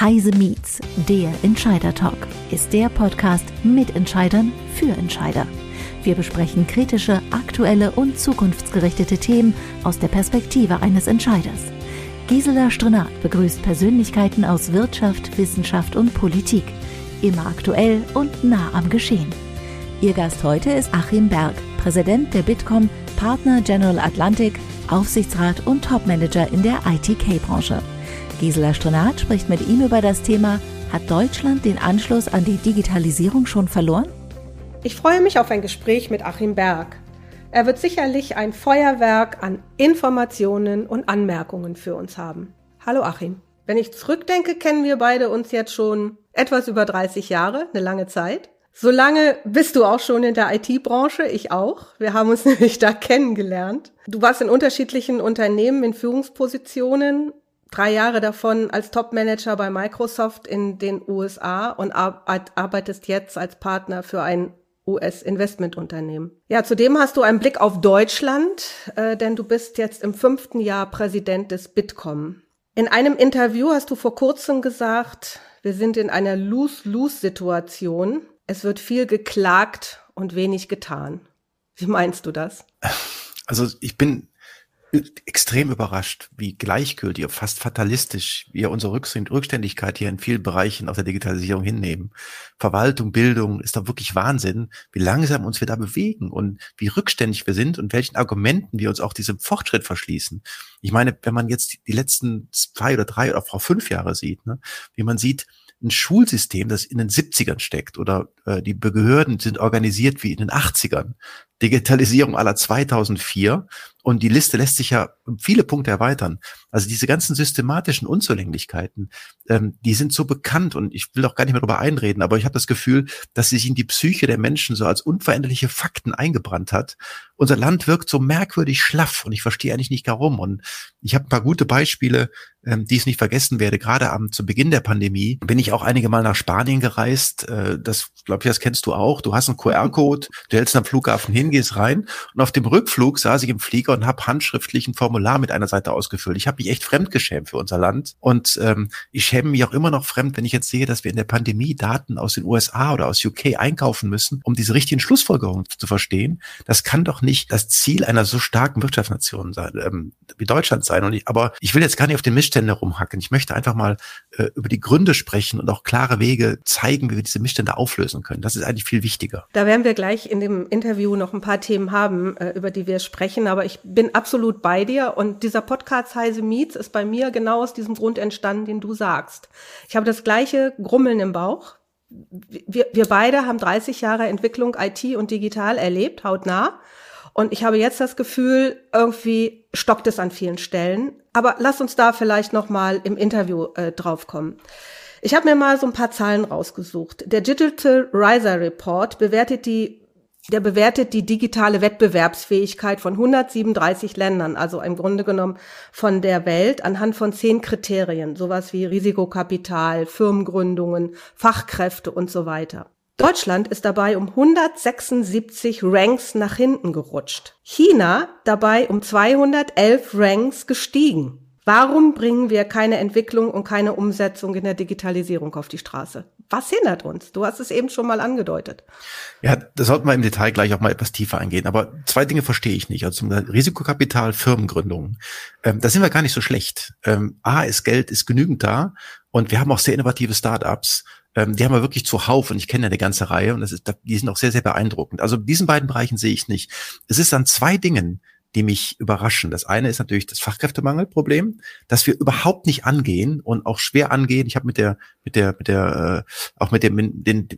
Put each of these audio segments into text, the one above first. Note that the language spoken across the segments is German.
Heise Meets, der Entscheider Talk, ist der Podcast mit Entscheidern für Entscheider. Wir besprechen kritische, aktuelle und zukunftsgerichtete Themen aus der Perspektive eines Entscheiders. Gisela Strenat begrüßt Persönlichkeiten aus Wirtschaft, Wissenschaft und Politik. Immer aktuell und nah am Geschehen. Ihr Gast heute ist Achim Berg, Präsident der Bitkom, Partner General Atlantic, Aufsichtsrat und Topmanager in der ITK-Branche. Gisela Strenat spricht mit ihm über das Thema Hat Deutschland den Anschluss an die Digitalisierung schon verloren? Ich freue mich auf ein Gespräch mit Achim Berg. Er wird sicherlich ein Feuerwerk an Informationen und Anmerkungen für uns haben. Hallo Achim. Wenn ich zurückdenke, kennen wir beide uns jetzt schon etwas über 30 Jahre, eine lange Zeit. So lange bist du auch schon in der IT-Branche, ich auch. Wir haben uns nämlich da kennengelernt. Du warst in unterschiedlichen Unternehmen in Führungspositionen drei Jahre davon als Top-Manager bei Microsoft in den USA und arbeitest jetzt als Partner für ein US-Investmentunternehmen. Ja, zudem hast du einen Blick auf Deutschland, äh, denn du bist jetzt im fünften Jahr Präsident des Bitkom. In einem Interview hast du vor kurzem gesagt, wir sind in einer Lose-Lose-Situation. Es wird viel geklagt und wenig getan. Wie meinst du das? Also ich bin extrem überrascht, wie gleichgültig, fast fatalistisch wir unsere Rückständigkeit hier in vielen Bereichen auf der Digitalisierung hinnehmen. Verwaltung, Bildung ist doch wirklich Wahnsinn, wie langsam uns wir da bewegen und wie rückständig wir sind und welchen Argumenten wir uns auch diesem Fortschritt verschließen. Ich meine, wenn man jetzt die letzten zwei oder drei oder auch fünf Jahre sieht, ne, wie man sieht, ein Schulsystem, das in den 70ern steckt oder äh, die Behörden sind organisiert wie in den 80ern. Digitalisierung aller 2004 und die Liste lässt sich ja viele Punkte erweitern. Also diese ganzen systematischen Unzulänglichkeiten, ähm, die sind so bekannt und ich will auch gar nicht mehr darüber einreden, aber ich habe das Gefühl, dass sie sich in die Psyche der Menschen so als unveränderliche Fakten eingebrannt hat. Unser Land wirkt so merkwürdig schlaff und ich verstehe eigentlich nicht warum. Und ich habe ein paar gute Beispiele, ähm, die ich nicht vergessen werde. Gerade am zu Beginn der Pandemie bin ich auch einige Mal nach Spanien gereist. Äh, das glaube ich, das kennst du auch. Du hast einen QR-Code, du hältst am Flughafen hin, gehst rein und auf dem Rückflug saß ich im Flieger und habe handschriftlich ein Formular mit einer Seite ausgefüllt. Ich habe mich echt fremdgeschämt für unser Land und ähm, ich schäme mich auch immer noch fremd, wenn ich jetzt sehe, dass wir in der Pandemie Daten aus den USA oder aus UK einkaufen müssen, um diese richtigen Schlussfolgerungen zu verstehen. Das kann doch nicht das Ziel einer so starken Wirtschaftsnation sein, ähm, wie Deutschland sein. Und ich, aber ich will jetzt gar nicht auf den Missstände rumhacken. Ich möchte einfach mal äh, über die Gründe sprechen und auch klare Wege zeigen, wie wir diese Missstände auflösen können. Das ist eigentlich viel wichtiger. Da werden wir gleich in dem Interview noch ein paar Themen haben, äh, über die wir sprechen. Aber ich bin absolut bei dir und dieser Podcast Heise Meets ist bei mir genau aus diesem Grund entstanden, den du sagst. Ich habe das gleiche Grummeln im Bauch. Wir, wir beide haben 30 Jahre Entwicklung IT und digital erlebt, hautnah. Und ich habe jetzt das Gefühl, irgendwie stockt es an vielen Stellen. Aber lass uns da vielleicht noch mal im Interview äh, drauf kommen. Ich habe mir mal so ein paar Zahlen rausgesucht. Der Digital Riser Report bewertet die der bewertet die digitale Wettbewerbsfähigkeit von 137 Ländern, also im Grunde genommen von der Welt, anhand von zehn Kriterien, sowas wie Risikokapital, Firmengründungen, Fachkräfte und so weiter. Deutschland ist dabei um 176 Ranks nach hinten gerutscht. China dabei um 211 Ranks gestiegen. Warum bringen wir keine Entwicklung und keine Umsetzung in der Digitalisierung auf die Straße? Was hindert uns? Du hast es eben schon mal angedeutet. Ja, da sollten wir im Detail gleich auch mal etwas tiefer eingehen. Aber zwei Dinge verstehe ich nicht. Also zum Risikokapital, Firmengründungen. Ähm, da sind wir gar nicht so schlecht. Ähm, A ist Geld, ist genügend da. Und wir haben auch sehr innovative Startups. Ähm, die haben wir wirklich zuhauf und ich kenne ja eine ganze Reihe und das ist, die sind auch sehr, sehr beeindruckend. Also diesen beiden Bereichen sehe ich nicht. Es ist an zwei Dingen, die mich überraschen. Das eine ist natürlich das Fachkräftemangelproblem, das wir überhaupt nicht angehen und auch schwer angehen. Ich habe mit der, mit der, mit der, äh, auch mit dem den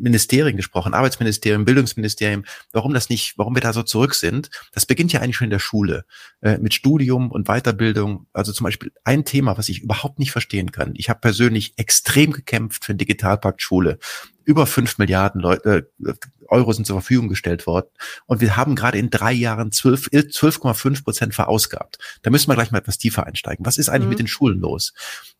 Ministerien gesprochen, Arbeitsministerium, Bildungsministerium, warum das nicht, warum wir da so zurück sind. Das beginnt ja eigentlich schon in der Schule äh, mit Studium und Weiterbildung. Also zum Beispiel ein Thema, was ich überhaupt nicht verstehen kann. Ich habe persönlich extrem gekämpft für den Digitalpakt Schule über fünf Milliarden Leute, äh, Euro sind zur Verfügung gestellt worden. Und wir haben gerade in drei Jahren 12,5 äh, Prozent verausgabt. Da müssen wir gleich mal etwas tiefer einsteigen. Was ist eigentlich mhm. mit den Schulen los?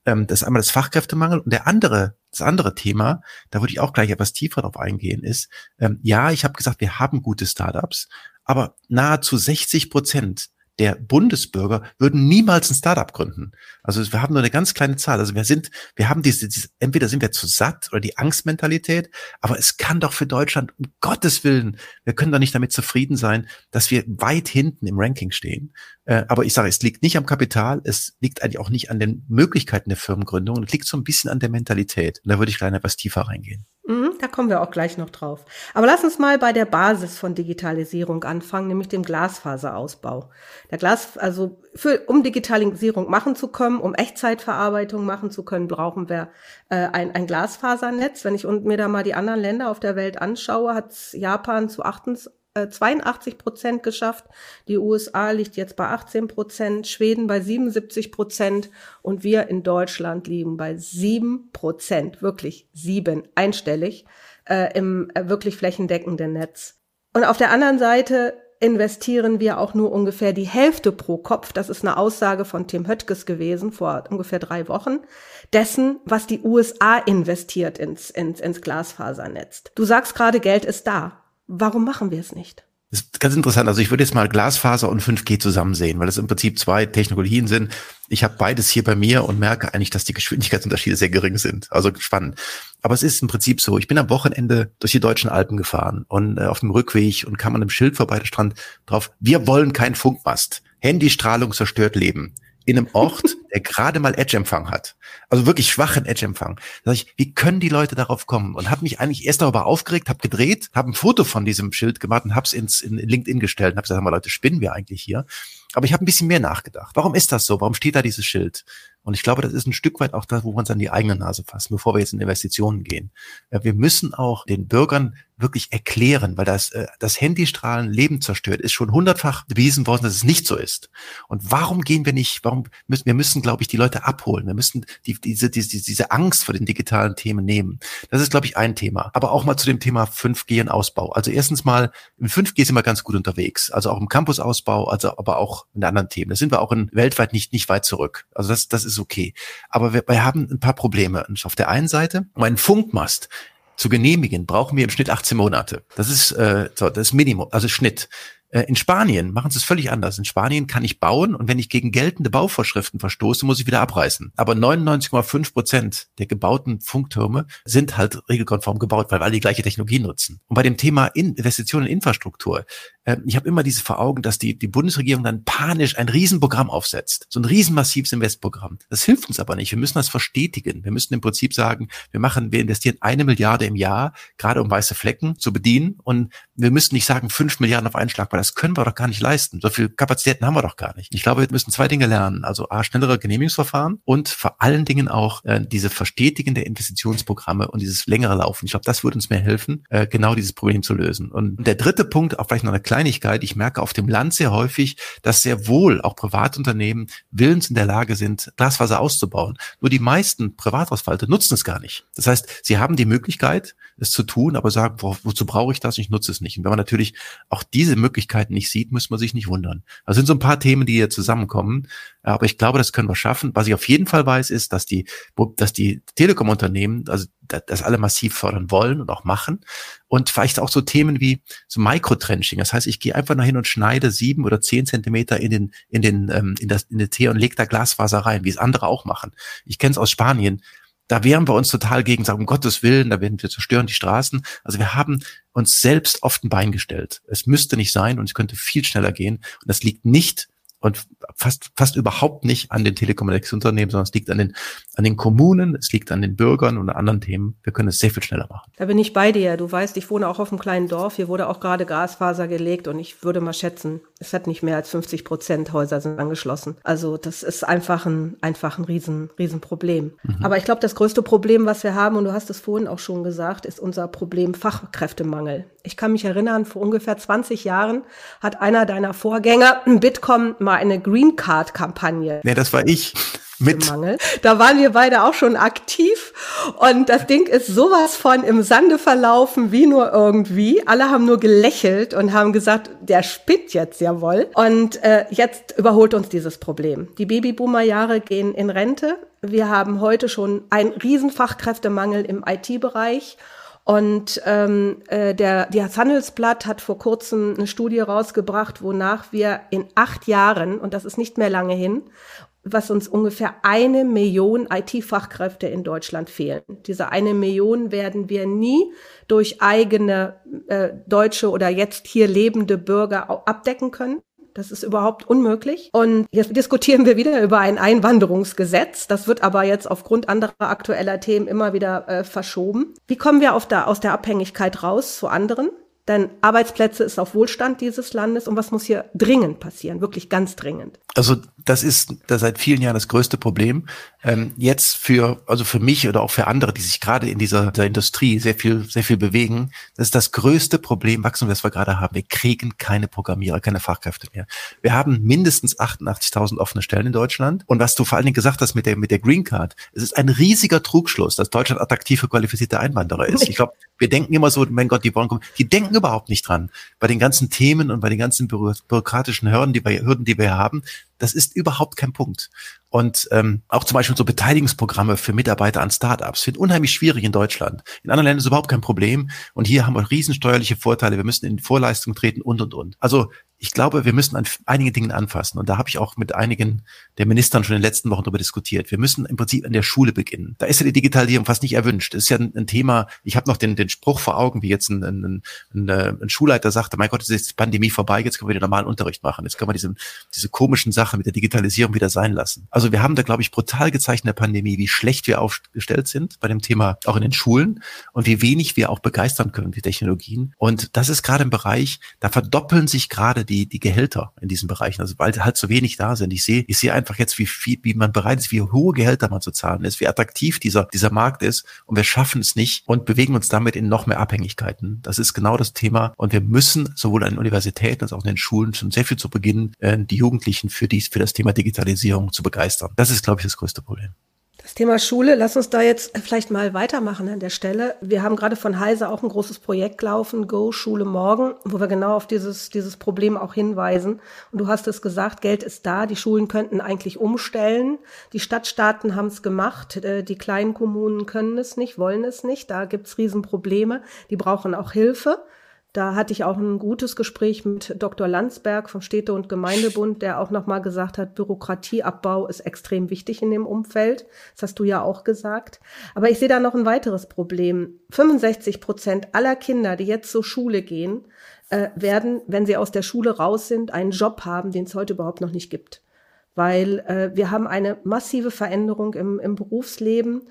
Ähm, das ist einmal das Fachkräftemangel und der andere, das andere Thema, da würde ich auch gleich etwas tiefer drauf eingehen, ist, ähm, ja, ich habe gesagt, wir haben gute Startups, aber nahezu 60 Prozent der Bundesbürger würden niemals ein Startup gründen. Also wir haben nur eine ganz kleine Zahl. Also wir sind, wir haben diese, diese entweder sind wir zu satt oder die Angstmentalität, aber es kann doch für Deutschland, um Gottes Willen, wir können doch nicht damit zufrieden sein, dass wir weit hinten im Ranking stehen. Äh, aber ich sage, es liegt nicht am Kapital, es liegt eigentlich auch nicht an den Möglichkeiten der Firmengründung, es liegt so ein bisschen an der Mentalität. Und da würde ich gleich etwas tiefer reingehen. Mhm, da kommen wir auch gleich noch drauf. Aber lass uns mal bei der Basis von Digitalisierung anfangen, nämlich dem Glasfaserausbau. Der Glas, also für, um Digitalisierung machen zu können, um Echtzeitverarbeitung machen zu können, brauchen wir äh, ein, ein Glasfasernetz. Wenn ich mir da mal die anderen Länder auf der Welt anschaue, hat Japan zu 28 82 äh, Prozent geschafft. Die USA liegt jetzt bei 18 Prozent, Schweden bei 77 Prozent und wir in Deutschland liegen bei 7 Prozent, wirklich sieben, einstellig, äh, im äh, wirklich flächendeckenden Netz. Und auf der anderen Seite investieren wir auch nur ungefähr die Hälfte pro Kopf. Das ist eine Aussage von Tim Höttges gewesen vor ungefähr drei Wochen. Dessen, was die USA investiert ins, ins, ins Glasfasernetz. Du sagst gerade, Geld ist da. Warum machen wir es nicht? Das ist ganz interessant. Also ich würde jetzt mal Glasfaser und 5G zusammen sehen, weil das im Prinzip zwei Technologien sind. Ich habe beides hier bei mir und merke eigentlich, dass die Geschwindigkeitsunterschiede sehr gering sind. Also spannend. Aber es ist im Prinzip so. Ich bin am Wochenende durch die deutschen Alpen gefahren und äh, auf dem Rückweg und kam an einem Schild vorbei, der Strand drauf. Wir wollen kein Funkmast. Handystrahlung zerstört Leben in einem Ort, der gerade mal Edge-Empfang hat. Also wirklich schwachen Edge-Empfang. Da ich, wie können die Leute darauf kommen? Und habe mich eigentlich erst darüber aufgeregt, habe gedreht, habe ein Foto von diesem Schild gemacht und habe es ins in LinkedIn gestellt und habe gesagt, mal Leute, spinnen wir eigentlich hier? Aber ich habe ein bisschen mehr nachgedacht. Warum ist das so? Warum steht da dieses Schild? Und ich glaube, das ist ein Stück weit auch das, wo wir uns an die eigene Nase fassen, bevor wir jetzt in Investitionen gehen. Wir müssen auch den Bürgern wirklich erklären, weil das, äh, das Handystrahlen Leben zerstört, ist schon hundertfach bewiesen worden, dass es nicht so ist. Und warum gehen wir nicht, warum müssen, wir müssen, glaube ich, die Leute abholen. Wir müssen die, diese, diese, diese Angst vor den digitalen Themen nehmen. Das ist, glaube ich, ein Thema. Aber auch mal zu dem Thema 5G und Ausbau. Also erstens mal, im 5G sind wir ganz gut unterwegs. Also auch im Campusausbau, also aber auch in anderen Themen. Da sind wir auch in, weltweit nicht, nicht weit zurück. Also das, das ist okay. Aber wir, wir haben ein paar Probleme. Und auf der einen Seite, einen Funkmast zu genehmigen, brauchen wir im Schnitt 18 Monate. Das ist äh, so, das Minimum, also Schnitt. Äh, in Spanien machen sie es völlig anders. In Spanien kann ich bauen und wenn ich gegen geltende Bauvorschriften verstoße, muss ich wieder abreißen. Aber 99,5 Prozent der gebauten Funktürme sind halt regelkonform gebaut, weil alle die gleiche Technologie nutzen. Und bei dem Thema Investitionen in Infrastruktur, äh, ich habe immer diese vor Augen, dass die, die Bundesregierung dann panisch ein Riesenprogramm aufsetzt. So ein riesenmassives Investprogramm. Das hilft uns aber nicht. Wir müssen das verstetigen. Wir müssen im Prinzip sagen, wir machen, wir investieren eine Milliarde im Jahr, gerade um weiße Flecken zu bedienen. Und wir müssen nicht sagen, fünf Milliarden auf einen Schlag, das können wir doch gar nicht leisten. So viel Kapazitäten haben wir doch gar nicht. Ich glaube, wir müssen zwei Dinge lernen. Also A, schnellere Genehmigungsverfahren und vor allen Dingen auch äh, diese verstetigende Investitionsprogramme und dieses längere Laufen. Ich glaube, das würde uns mehr helfen, äh, genau dieses Problem zu lösen. Und der dritte Punkt, auch vielleicht noch eine Kleinigkeit. Ich merke auf dem Land sehr häufig, dass sehr wohl auch Privatunternehmen willens in der Lage sind, Glasfaser auszubauen. Nur die meisten Privathaushalte nutzen es gar nicht. Das heißt, sie haben die Möglichkeit, es zu tun, aber sagen, wo, wozu brauche ich das? Ich nutze es nicht. Und wenn man natürlich auch diese Möglichkeiten nicht sieht, muss man sich nicht wundern. Das sind so ein paar Themen, die hier zusammenkommen. Aber ich glaube, das können wir schaffen. Was ich auf jeden Fall weiß, ist, dass die, dass die Telekom-Unternehmen, also das alle massiv fördern wollen und auch machen. Und vielleicht auch so Themen wie so Microtrenching. Das heißt, ich gehe einfach nach hin und schneide sieben oder zehn Zentimeter in den, in den, ähm, in das, in den Tee und leg da Glasfaser rein, wie es andere auch machen. Ich kenne es aus Spanien da wehren wir uns total gegen, sagen, um Gottes Willen, da werden wir zerstören die Straßen. Also wir haben uns selbst oft ein Bein gestellt. Es müsste nicht sein und es könnte viel schneller gehen. Und das liegt nicht und fast, fast überhaupt nicht an den Telekommunikationsunternehmen, sondern es liegt an den, an den Kommunen, es liegt an den Bürgern und an anderen Themen. Wir können es sehr viel schneller machen. Da bin ich bei dir. Du weißt, ich wohne auch auf einem kleinen Dorf. Hier wurde auch gerade Gasfaser gelegt und ich würde mal schätzen, es hat nicht mehr als 50 Prozent Häuser sind angeschlossen. Also das ist einfach ein, einfach ein riesen, riesen Problem. Mhm. Aber ich glaube, das größte Problem, was wir haben, und du hast es vorhin auch schon gesagt, ist unser Problem Fachkräftemangel. Ich kann mich erinnern, vor ungefähr 20 Jahren hat einer deiner Vorgänger, Bitkom, mal eine Green Card Kampagne. Nee, das war ich. Mit. Da waren wir beide auch schon aktiv und das Ding ist sowas von im Sande verlaufen wie nur irgendwie. Alle haben nur gelächelt und haben gesagt, der spinnt jetzt ja wohl. Und äh, jetzt überholt uns dieses Problem. Die Babyboomer-Jahre gehen in Rente. Wir haben heute schon einen riesen Fachkräftemangel im IT-Bereich. Und ähm, äh, der, das Handelsblatt hat vor kurzem eine Studie rausgebracht, wonach wir in acht Jahren, und das ist nicht mehr lange hin, was uns ungefähr eine Million IT-Fachkräfte in Deutschland fehlen. Diese eine Million werden wir nie durch eigene äh, deutsche oder jetzt hier lebende Bürger abdecken können. Das ist überhaupt unmöglich. Und jetzt diskutieren wir wieder über ein Einwanderungsgesetz. Das wird aber jetzt aufgrund anderer aktueller Themen immer wieder äh, verschoben. Wie kommen wir der, aus der Abhängigkeit raus zu anderen? Denn Arbeitsplätze ist auf Wohlstand dieses Landes und was muss hier dringend passieren, wirklich ganz dringend. Also das ist das seit vielen Jahren das größte Problem. Ähm, jetzt für, also für mich oder auch für andere, die sich gerade in dieser, dieser Industrie sehr viel, sehr viel bewegen, das ist das größte Problem, Wachstum, das wir gerade haben. Wir kriegen keine Programmierer, keine Fachkräfte mehr. Wir haben mindestens 88.000 offene Stellen in Deutschland. Und was du vor allen Dingen gesagt hast mit der, mit der Green Card, es ist ein riesiger Trugschluss, dass Deutschland attraktiv für qualifizierte Einwanderer ist. Ich glaube, wir denken immer so, mein Gott, die wollen kommen. Die denken überhaupt nicht dran. Bei den ganzen Themen und bei den ganzen bürokratischen Hürden, die wir, Hürden, die wir haben, das ist überhaupt kein Punkt. Und ähm, auch zum Beispiel so Beteiligungsprogramme für Mitarbeiter an Startups sind unheimlich schwierig in Deutschland. In anderen Ländern ist überhaupt kein Problem. Und hier haben wir riesensteuerliche Vorteile. Wir müssen in Vorleistung treten und, und, und. Also ich glaube, wir müssen an einigen Dingen anfassen. Und da habe ich auch mit einigen der Ministern schon in den letzten Wochen darüber diskutiert. Wir müssen im Prinzip an der Schule beginnen. Da ist ja die Digitalisierung fast nicht erwünscht. Das ist ja ein, ein Thema, ich habe noch den, den Spruch vor Augen, wie jetzt ein, ein, ein, äh, ein Schulleiter sagte, mein Gott, jetzt ist die Pandemie vorbei, jetzt können wir wieder normalen Unterricht machen. Jetzt können wir diese, diese komischen Sachen mit der Digitalisierung wieder sein lassen. Also wir haben da, glaube ich, brutal gezeigt in der Pandemie, wie schlecht wir aufgestellt sind bei dem Thema auch in den Schulen und wie wenig wir auch begeistern können, die Technologien. Und das ist gerade im Bereich, da verdoppeln sich gerade die, die Gehälter in diesen Bereichen, also weil halt so wenig da sind. Ich sehe, ich sehe einfach jetzt, wie viel, wie man bereit ist, wie hohe Gehälter man zu zahlen ist, wie attraktiv dieser, dieser Markt ist und wir schaffen es nicht und bewegen uns damit in noch mehr Abhängigkeiten. Das ist genau das Thema und wir müssen sowohl an den Universitäten als auch in den Schulen schon sehr viel zu Beginn äh, die Jugendlichen für dies, für das Thema Digitalisierung zu begeistern. Das ist, glaube ich, das größte Problem. Das Thema Schule, lass uns da jetzt vielleicht mal weitermachen an der Stelle. Wir haben gerade von Heise auch ein großes Projekt laufen, Go Schule Morgen, wo wir genau auf dieses, dieses Problem auch hinweisen. Und du hast es gesagt, Geld ist da, die Schulen könnten eigentlich umstellen. Die Stadtstaaten haben es gemacht, äh, die kleinen Kommunen können es nicht, wollen es nicht. Da gibt's Riesenprobleme, die brauchen auch Hilfe. Da hatte ich auch ein gutes Gespräch mit Dr. Landsberg vom Städte- und Gemeindebund, der auch nochmal gesagt hat, Bürokratieabbau ist extrem wichtig in dem Umfeld. Das hast du ja auch gesagt. Aber ich sehe da noch ein weiteres Problem. 65 Prozent aller Kinder, die jetzt zur Schule gehen, äh, werden, wenn sie aus der Schule raus sind, einen Job haben, den es heute überhaupt noch nicht gibt weil äh, wir haben eine massive Veränderung im, im Berufsleben.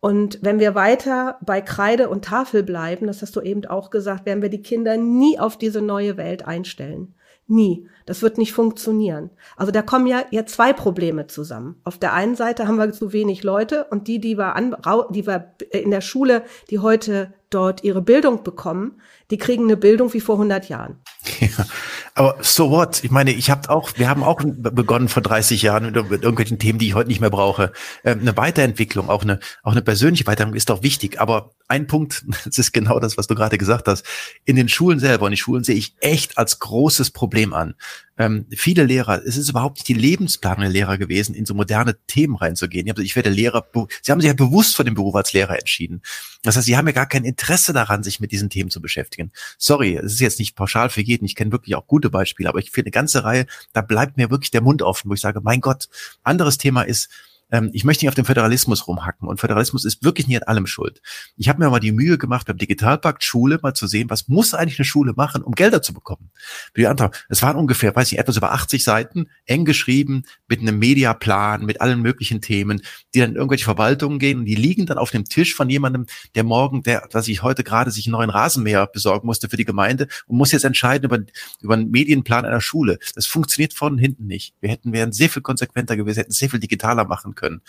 Und wenn wir weiter bei Kreide und Tafel bleiben, das hast du eben auch gesagt, werden wir die Kinder nie auf diese neue Welt einstellen. Nie. Das wird nicht funktionieren. Also da kommen ja jetzt zwei Probleme zusammen. Auf der einen Seite haben wir zu wenig Leute und die, die wir, an, die wir in der Schule, die heute dort ihre Bildung bekommen, die kriegen eine Bildung wie vor 100 Jahren. Ja, aber so what? Ich meine, ich habe auch, wir haben auch begonnen vor 30 Jahren mit, mit, irgendwelchen Themen, die ich heute nicht mehr brauche. Ähm, eine Weiterentwicklung, auch eine, auch eine persönliche Weiterentwicklung ist doch wichtig. Aber ein Punkt, das ist genau das, was du gerade gesagt hast. In den Schulen selber und die Schulen sehe ich echt als großes Problem an ähm, viele Lehrer, es ist überhaupt nicht die Lebensplanung der Lehrer gewesen, in so moderne Themen reinzugehen. Ich werde Lehrer, sie haben sich ja bewusst für den Beruf als Lehrer entschieden. Das heißt, sie haben ja gar kein Interesse daran, sich mit diesen Themen zu beschäftigen. Sorry, es ist jetzt nicht pauschal für jeden. Ich kenne wirklich auch gute Beispiele, aber ich finde eine ganze Reihe, da bleibt mir wirklich der Mund offen, wo ich sage, mein Gott, anderes Thema ist, ähm, ich möchte nicht auf dem Föderalismus rumhacken und Föderalismus ist wirklich nicht an allem schuld. Ich habe mir mal die Mühe gemacht, beim Digitalpakt Schule mal zu sehen, was muss eigentlich eine Schule machen, um Gelder zu bekommen. Die Antrag, es waren ungefähr, weiß ich, etwas über 80 Seiten, eng geschrieben, mit einem Mediaplan, mit allen möglichen Themen, die dann in irgendwelche Verwaltungen gehen und die liegen dann auf dem Tisch von jemandem, der morgen, der, was ich heute gerade sich einen neuen Rasenmäher besorgen musste für die Gemeinde und muss jetzt entscheiden über, über einen Medienplan einer Schule. Das funktioniert und hinten nicht. Wir hätten, wären sehr viel konsequenter gewesen, hätten sehr viel digitaler machen können.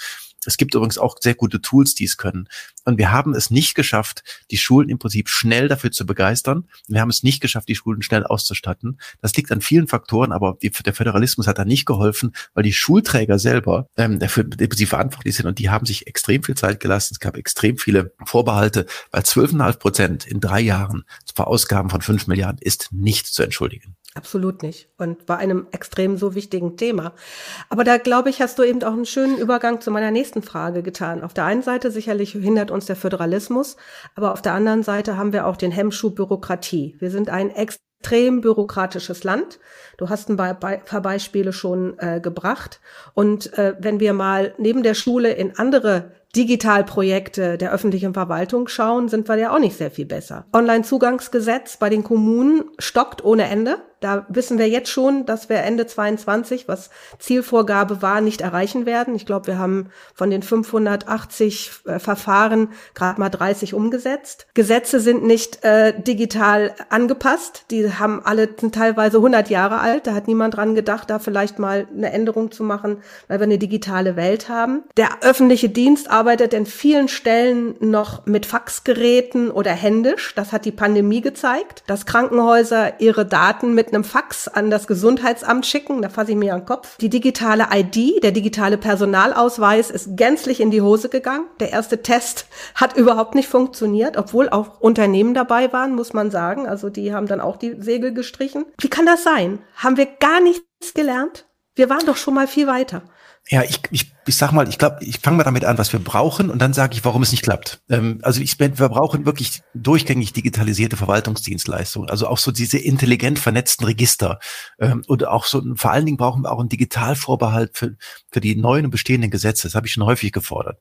Es gibt übrigens auch sehr gute Tools, die es können. Und wir haben es nicht geschafft, die Schulen im Prinzip schnell dafür zu begeistern. Wir haben es nicht geschafft, die Schulen schnell auszustatten. Das liegt an vielen Faktoren, aber die, der Föderalismus hat da nicht geholfen, weil die Schulträger selber ähm, dafür sie verantwortlich sind und die haben sich extrem viel Zeit gelassen. Es gab extrem viele Vorbehalte, weil 12,5 Prozent in drei Jahren für Ausgaben von 5 Milliarden ist nicht zu entschuldigen. Absolut nicht. Und bei einem extrem so wichtigen Thema. Aber da glaube ich, hast du eben auch einen schönen Übergang zu meiner nächsten Frage getan. Auf der einen Seite sicherlich hindert uns der Föderalismus, aber auf der anderen Seite haben wir auch den Hemmschuh Bürokratie. Wir sind ein extrem bürokratisches Land. Du hast ein paar Beispiele schon äh, gebracht. Und äh, wenn wir mal neben der Schule in andere Digitalprojekte der öffentlichen Verwaltung schauen, sind wir ja auch nicht sehr viel besser. Online-Zugangsgesetz bei den Kommunen stockt ohne Ende. Da wissen wir jetzt schon, dass wir Ende 22, was Zielvorgabe war, nicht erreichen werden. Ich glaube, wir haben von den 580 äh, Verfahren gerade mal 30 umgesetzt. Gesetze sind nicht äh, digital angepasst. Die haben alle sind teilweise 100 Jahre alt. Da hat niemand dran gedacht, da vielleicht mal eine Änderung zu machen, weil wir eine digitale Welt haben. Der öffentliche Dienst arbeitet in vielen Stellen noch mit Faxgeräten oder händisch. Das hat die Pandemie gezeigt, dass Krankenhäuser ihre Daten mit einem Fax an das Gesundheitsamt schicken, da fasse ich mir an den Kopf. Die digitale ID, der digitale Personalausweis ist gänzlich in die Hose gegangen. Der erste Test hat überhaupt nicht funktioniert, obwohl auch Unternehmen dabei waren, muss man sagen. Also die haben dann auch die Segel gestrichen. Wie kann das sein? Haben wir gar nichts gelernt? Wir waren doch schon mal viel weiter. Ja, ich, ich, ich sag mal, ich glaube, ich fange mal damit an, was wir brauchen und dann sage ich, warum es nicht klappt. Ähm, also ich, wir brauchen wirklich durchgängig digitalisierte Verwaltungsdienstleistungen, also auch so diese intelligent vernetzten Register ähm, und auch so vor allen Dingen brauchen wir auch einen Digitalvorbehalt für, für die neuen und bestehenden Gesetze. Das habe ich schon häufig gefordert.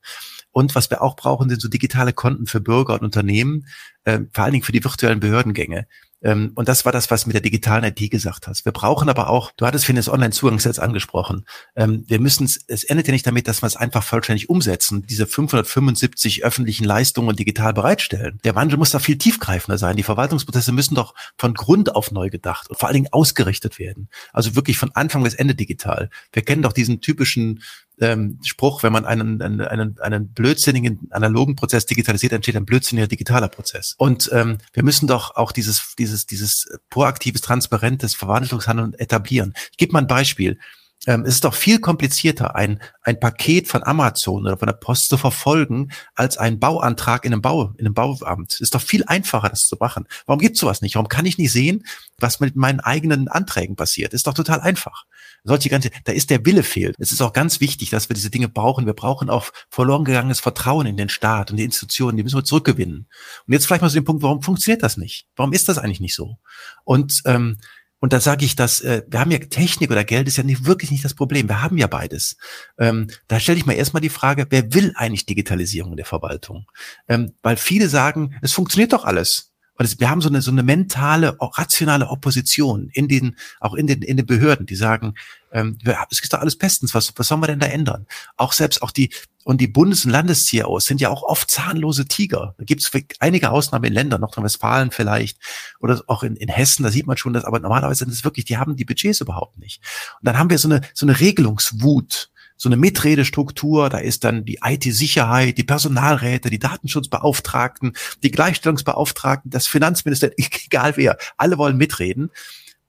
Und was wir auch brauchen, sind so digitale Konten für Bürger und Unternehmen, äh, vor allen Dingen für die virtuellen Behördengänge. Ähm, und das war das, was mit der digitalen IT gesagt hast. Wir brauchen aber auch, du hattest für das Online-Zugangsgesetz angesprochen, ähm, wir müssen es, es endet ja nicht damit, dass wir es einfach vollständig umsetzen, diese 575 öffentlichen Leistungen digital bereitstellen. Der Wandel muss da viel tiefgreifender sein. Die Verwaltungsprozesse müssen doch von Grund auf neu gedacht und vor allen Dingen ausgerichtet werden. Also wirklich von Anfang bis Ende digital. Wir kennen doch diesen typischen ähm, Spruch, wenn man einen, einen, einen, blödsinnigen analogen Prozess digitalisiert, entsteht ein blödsinniger digitaler Prozess. Und ähm, wir müssen doch auch dieses, dieses, dieses proaktives, transparentes Verwandlungshandeln etablieren. Ich gebe mal ein Beispiel. Ähm, es ist doch viel komplizierter, ein, ein Paket von Amazon oder von der Post zu verfolgen, als einen Bauantrag in einem Bau, in einem Bauamt. Es ist doch viel einfacher, das zu machen. Warum gibt es sowas nicht? Warum kann ich nicht sehen, was mit meinen eigenen Anträgen passiert? Ist doch total einfach. Solche ganze, da ist der Wille fehlt. Es ist auch ganz wichtig, dass wir diese Dinge brauchen. Wir brauchen auch verloren gegangenes Vertrauen in den Staat und die Institutionen. Die müssen wir zurückgewinnen. Und jetzt vielleicht mal zu dem Punkt, warum funktioniert das nicht? Warum ist das eigentlich nicht so? Und ähm, und da sage ich, dass äh, wir haben ja Technik oder Geld ist ja nicht, wirklich nicht das Problem. Wir haben ja beides. Ähm, da stelle ich mir erstmal die Frage, wer will eigentlich Digitalisierung der Verwaltung? Ähm, weil viele sagen, es funktioniert doch alles. Und es, wir haben so eine, so eine mentale, rationale Opposition in den, auch in den, in den Behörden, die sagen, ähm, es ist doch alles bestens, was, was sollen wir denn da ändern? Auch selbst auch die, und die Bundes- und Landes-CIOs sind ja auch oft zahnlose Tiger. Da gibt es einige Ausnahmen in Ländern, Nordrhein-Westfalen vielleicht, oder auch in, in Hessen, da sieht man schon, dass, aber normalerweise sind es wirklich, die haben die Budgets überhaupt nicht. Und dann haben wir so eine, so eine Regelungswut, so eine Mitredestruktur, da ist dann die IT-Sicherheit, die Personalräte, die Datenschutzbeauftragten, die Gleichstellungsbeauftragten, das Finanzminister, egal wer, alle wollen mitreden.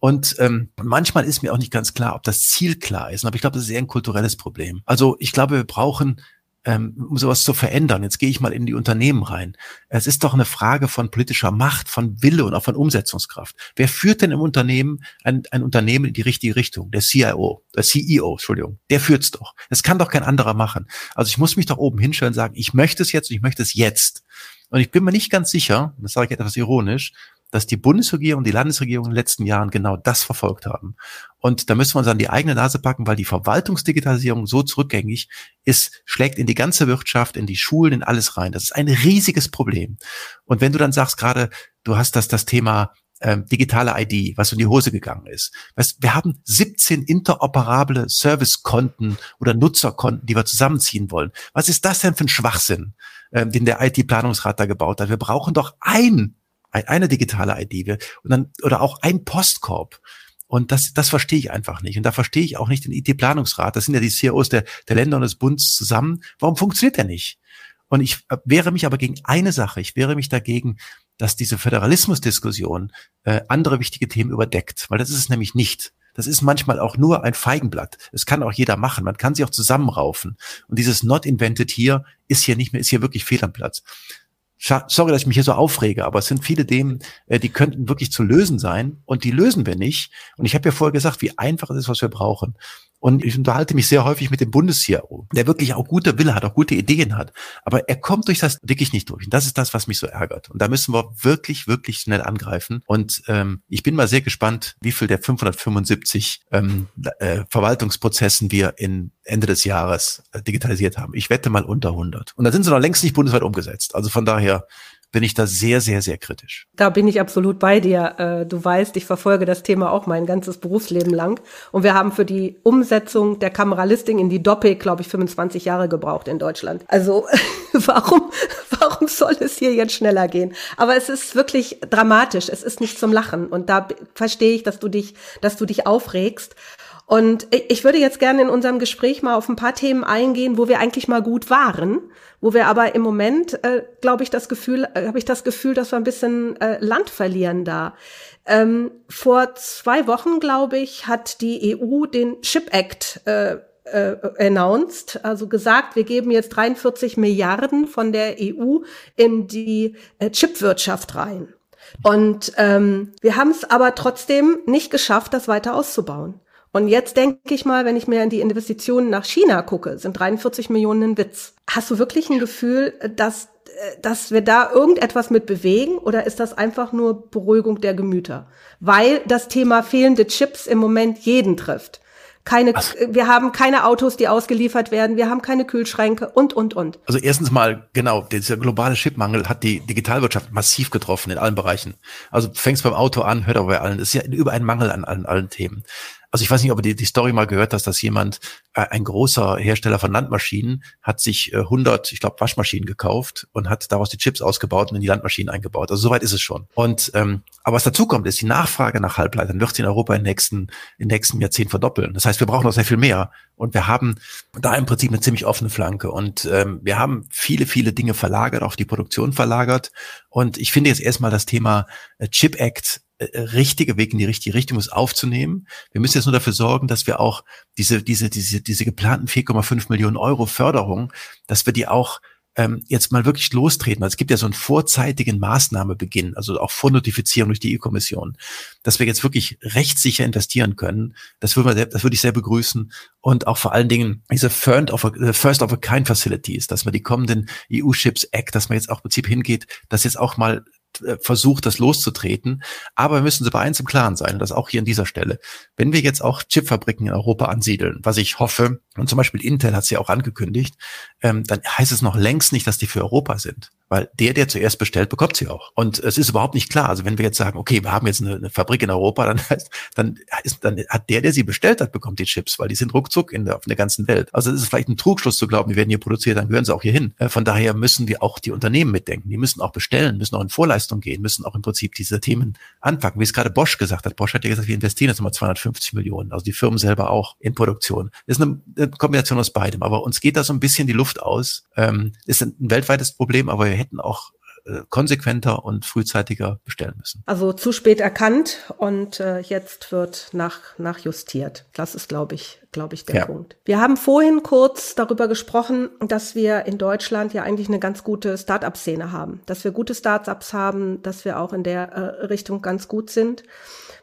Und ähm, manchmal ist mir auch nicht ganz klar, ob das Ziel klar ist. Aber ich glaube, das ist eher ein kulturelles Problem. Also ich glaube, wir brauchen ähm, um sowas zu verändern. Jetzt gehe ich mal in die Unternehmen rein. Es ist doch eine Frage von politischer Macht, von Wille und auch von Umsetzungskraft. Wer führt denn im Unternehmen ein, ein Unternehmen in die richtige Richtung? Der CIO, der CEO, Entschuldigung. Der führt's doch. Das kann doch kein anderer machen. Also ich muss mich doch oben hinstellen und sagen, ich möchte es jetzt und ich möchte es jetzt. Und ich bin mir nicht ganz sicher, das sage ich etwas ironisch, dass die Bundesregierung und die Landesregierung in den letzten Jahren genau das verfolgt haben. Und da müssen wir uns an die eigene Nase packen, weil die Verwaltungsdigitalisierung so zurückgängig ist, schlägt in die ganze Wirtschaft, in die Schulen, in alles rein. Das ist ein riesiges Problem. Und wenn du dann sagst gerade, du hast das, das Thema ähm, digitale ID, was in die Hose gegangen ist. Weißt, wir haben 17 interoperable Servicekonten oder Nutzerkonten, die wir zusammenziehen wollen. Was ist das denn für ein Schwachsinn, ähm, den der IT-Planungsrat da gebaut hat? Wir brauchen doch ein eine digitale ID und dann oder auch ein Postkorb. Und das, das verstehe ich einfach nicht. Und da verstehe ich auch nicht den IT-Planungsrat. Das sind ja die CEOs der, der Länder und des Bundes zusammen. Warum funktioniert der nicht? Und ich äh, wehre mich aber gegen eine Sache. Ich wehre mich dagegen, dass diese Föderalismusdiskussion äh, andere wichtige Themen überdeckt. Weil das ist es nämlich nicht. Das ist manchmal auch nur ein Feigenblatt. Es kann auch jeder machen. Man kann sie auch zusammenraufen. Und dieses Not Invented hier ist hier nicht mehr, ist hier wirklich fehl am Platz sorry, dass ich mich hier so aufrege, aber es sind viele Themen, äh, die könnten wirklich zu lösen sein und die lösen wir nicht. Und ich habe ja vorher gesagt, wie einfach es ist, was wir brauchen. Und ich unterhalte mich sehr häufig mit dem Bundes-CRO, der wirklich auch gute Wille hat, auch gute Ideen hat. Aber er kommt durch das Dickicht nicht durch. Und das ist das, was mich so ärgert. Und da müssen wir wirklich, wirklich schnell angreifen. Und ähm, ich bin mal sehr gespannt, wie viel der 575 ähm, äh, Verwaltungsprozessen wir in Ende des Jahres äh, digitalisiert haben. Ich wette mal unter 100. Und da sind sie noch längst nicht bundesweit umgesetzt. Also von daher bin ich da sehr, sehr, sehr kritisch. Da bin ich absolut bei dir. Äh, du weißt, ich verfolge das Thema auch mein ganzes Berufsleben lang. Und wir haben für die Umsetzung der Kameralisting in die Doppel, glaube ich, 25 Jahre gebraucht in Deutschland. Also warum, warum soll es hier jetzt schneller gehen? Aber es ist wirklich dramatisch. Es ist nicht zum Lachen. Und da verstehe ich, dass du dich, dass du dich aufregst. Und ich würde jetzt gerne in unserem Gespräch mal auf ein paar Themen eingehen, wo wir eigentlich mal gut waren, wo wir aber im Moment, äh, glaube ich, das Gefühl, äh, habe ich das Gefühl, dass wir ein bisschen äh, Land verlieren da. Ähm, vor zwei Wochen, glaube ich, hat die EU den Chip Act äh, äh, announced, also gesagt, wir geben jetzt 43 Milliarden von der EU in die äh, Chipwirtschaft rein. Und ähm, wir haben es aber trotzdem nicht geschafft, das weiter auszubauen. Und jetzt denke ich mal, wenn ich mir in die Investitionen nach China gucke, sind 43 Millionen ein Witz. Hast du wirklich ein Gefühl, dass, dass wir da irgendetwas mit bewegen oder ist das einfach nur Beruhigung der Gemüter? Weil das Thema fehlende Chips im Moment jeden trifft. Keine, also, wir haben keine Autos, die ausgeliefert werden. Wir haben keine Kühlschränke und, und, und. Also erstens mal, genau, dieser globale Chipmangel hat die Digitalwirtschaft massiv getroffen in allen Bereichen. Also fängst beim Auto an, hört aber bei allen. Es ist ja über ein Mangel an allen, allen Themen. Also ich weiß nicht, ob du die, die Story mal gehört hast, dass jemand, äh, ein großer Hersteller von Landmaschinen, hat sich äh, 100, ich glaube, Waschmaschinen gekauft und hat daraus die Chips ausgebaut und in die Landmaschinen eingebaut. Also soweit ist es schon. Und ähm, aber was dazu kommt, ist die Nachfrage nach Halbleitern wird sich in Europa im nächsten, im nächsten Jahrzehnt verdoppeln. Das heißt, wir brauchen noch sehr viel mehr. Und wir haben da im Prinzip eine ziemlich offene Flanke. Und ähm, wir haben viele, viele Dinge verlagert, auch die Produktion verlagert. Und ich finde jetzt erstmal das Thema äh, Chip Act richtige Weg in die richtige Richtung ist aufzunehmen. Wir müssen jetzt nur dafür sorgen, dass wir auch diese, diese, diese, diese geplanten 4,5 Millionen Euro Förderung, dass wir die auch ähm, jetzt mal wirklich lostreten. Also es gibt ja so einen vorzeitigen Maßnahmebeginn, also auch Vornotifizierung durch die EU-Kommission, dass wir jetzt wirklich rechtssicher investieren können. Das würde, man, das würde ich sehr begrüßen. Und auch vor allen Dingen diese First of a, äh, Kind Facilities, dass man die kommenden EU-Chips Act, dass man jetzt auch im Prinzip hingeht, dass jetzt auch mal äh, versucht, das loszutreten. Aber wir müssen uns bei eins im Klaren sein, und das auch hier an dieser Stelle. Wenn wir jetzt auch Chipfabriken in Europa ansiedeln, was ich hoffe, und zum Beispiel Intel hat es ja auch angekündigt, ähm, dann heißt es noch längst nicht, dass die für Europa sind. Weil der, der zuerst bestellt, bekommt sie auch. Und es ist überhaupt nicht klar. Also wenn wir jetzt sagen, okay, wir haben jetzt eine, eine Fabrik in Europa, dann heißt, dann ist, dann hat der, der sie bestellt hat, bekommt die Chips, weil die sind ruckzuck in der, auf der ganzen Welt. Also es ist vielleicht ein Trugschluss zu glauben, die werden hier produziert, dann gehören sie auch hier hin. Äh, von daher müssen wir auch die Unternehmen mitdenken. Die müssen auch bestellen, müssen auch in Vorleistung gehen, müssen auch im Prinzip diese Themen anpacken. Wie es gerade Bosch gesagt hat. Bosch hat ja gesagt, wir investieren jetzt nochmal 250 Millionen. Also die Firmen selber auch in Produktion. Das ist eine, Kombination aus beidem. Aber uns geht da so ein bisschen die Luft aus. Ähm, ist ein weltweites Problem, aber wir hätten auch äh, konsequenter und frühzeitiger bestellen müssen. Also zu spät erkannt und äh, jetzt wird nach, nachjustiert. Das ist, glaube ich, glaube ich, der ja. Punkt. Wir haben vorhin kurz darüber gesprochen, dass wir in Deutschland ja eigentlich eine ganz gute Start-up-Szene haben, dass wir gute Start-ups haben, dass wir auch in der äh, Richtung ganz gut sind.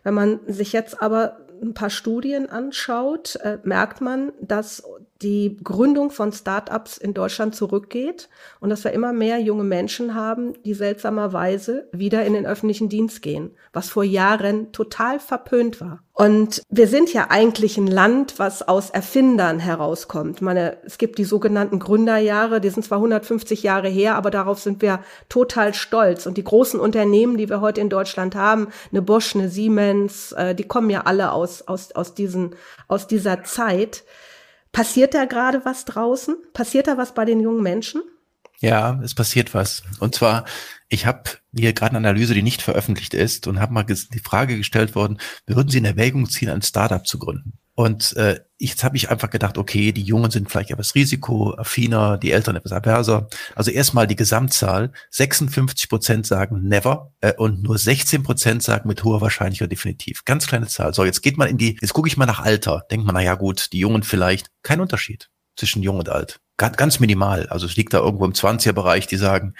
Wenn man sich jetzt aber ein paar Studien anschaut, äh, merkt man, dass die Gründung von Startups in Deutschland zurückgeht und dass wir immer mehr junge Menschen haben, die seltsamerweise wieder in den öffentlichen Dienst gehen, was vor Jahren total verpönt war. Und wir sind ja eigentlich ein Land, was aus Erfindern herauskommt. Ich meine, es gibt die sogenannten Gründerjahre, die sind zwar 150 Jahre her, aber darauf sind wir total stolz. Und die großen Unternehmen, die wir heute in Deutschland haben, eine Bosch, eine Siemens, äh, die kommen ja alle aus, aus, aus, diesen, aus dieser Zeit. Passiert da gerade was draußen? Passiert da was bei den jungen Menschen? Ja, es passiert was. Und zwar, ich habe hier gerade eine Analyse, die nicht veröffentlicht ist, und habe mal die Frage gestellt worden, würden Sie in Erwägung ziehen, ein Startup zu gründen? Und äh, jetzt habe ich einfach gedacht, okay, die Jungen sind vielleicht etwas risikoaffiner, die Eltern etwas averser. Also erstmal die Gesamtzahl. 56 Prozent sagen never äh, und nur 16 Prozent sagen mit hoher Wahrscheinlichkeit definitiv. Ganz kleine Zahl. So, jetzt geht man in die, jetzt gucke ich mal nach Alter. Denkt man, na ja gut, die Jungen vielleicht. Kein Unterschied zwischen jung und alt. Ganz, ganz minimal. Also es liegt da irgendwo im 20er-Bereich, die sagen,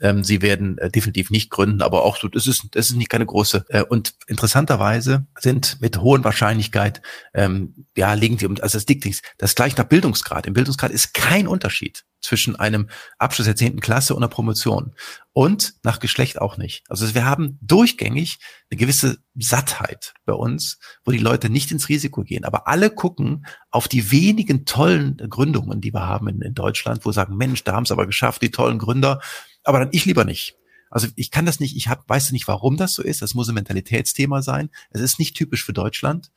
Ähm, sie werden äh, definitiv nicht gründen, aber auch so, das ist, das ist nicht keine große. Äh, und interessanterweise sind mit hohen Wahrscheinlichkeit, ähm, ja, liegen um, also das liegt nichts. Das gleich nach Bildungsgrad. Im Bildungsgrad ist kein Unterschied zwischen einem Abschluss der zehnten Klasse und einer Promotion. Und nach Geschlecht auch nicht. Also wir haben durchgängig eine gewisse Sattheit bei uns, wo die Leute nicht ins Risiko gehen. Aber alle gucken auf die wenigen tollen Gründungen, die wir haben in, in Deutschland, wo sagen, Mensch, da haben es aber geschafft, die tollen Gründer. Aber dann ich lieber nicht. Also ich kann das nicht, ich hab, weiß nicht, warum das so ist. Das muss ein Mentalitätsthema sein. Es ist nicht typisch für Deutschland.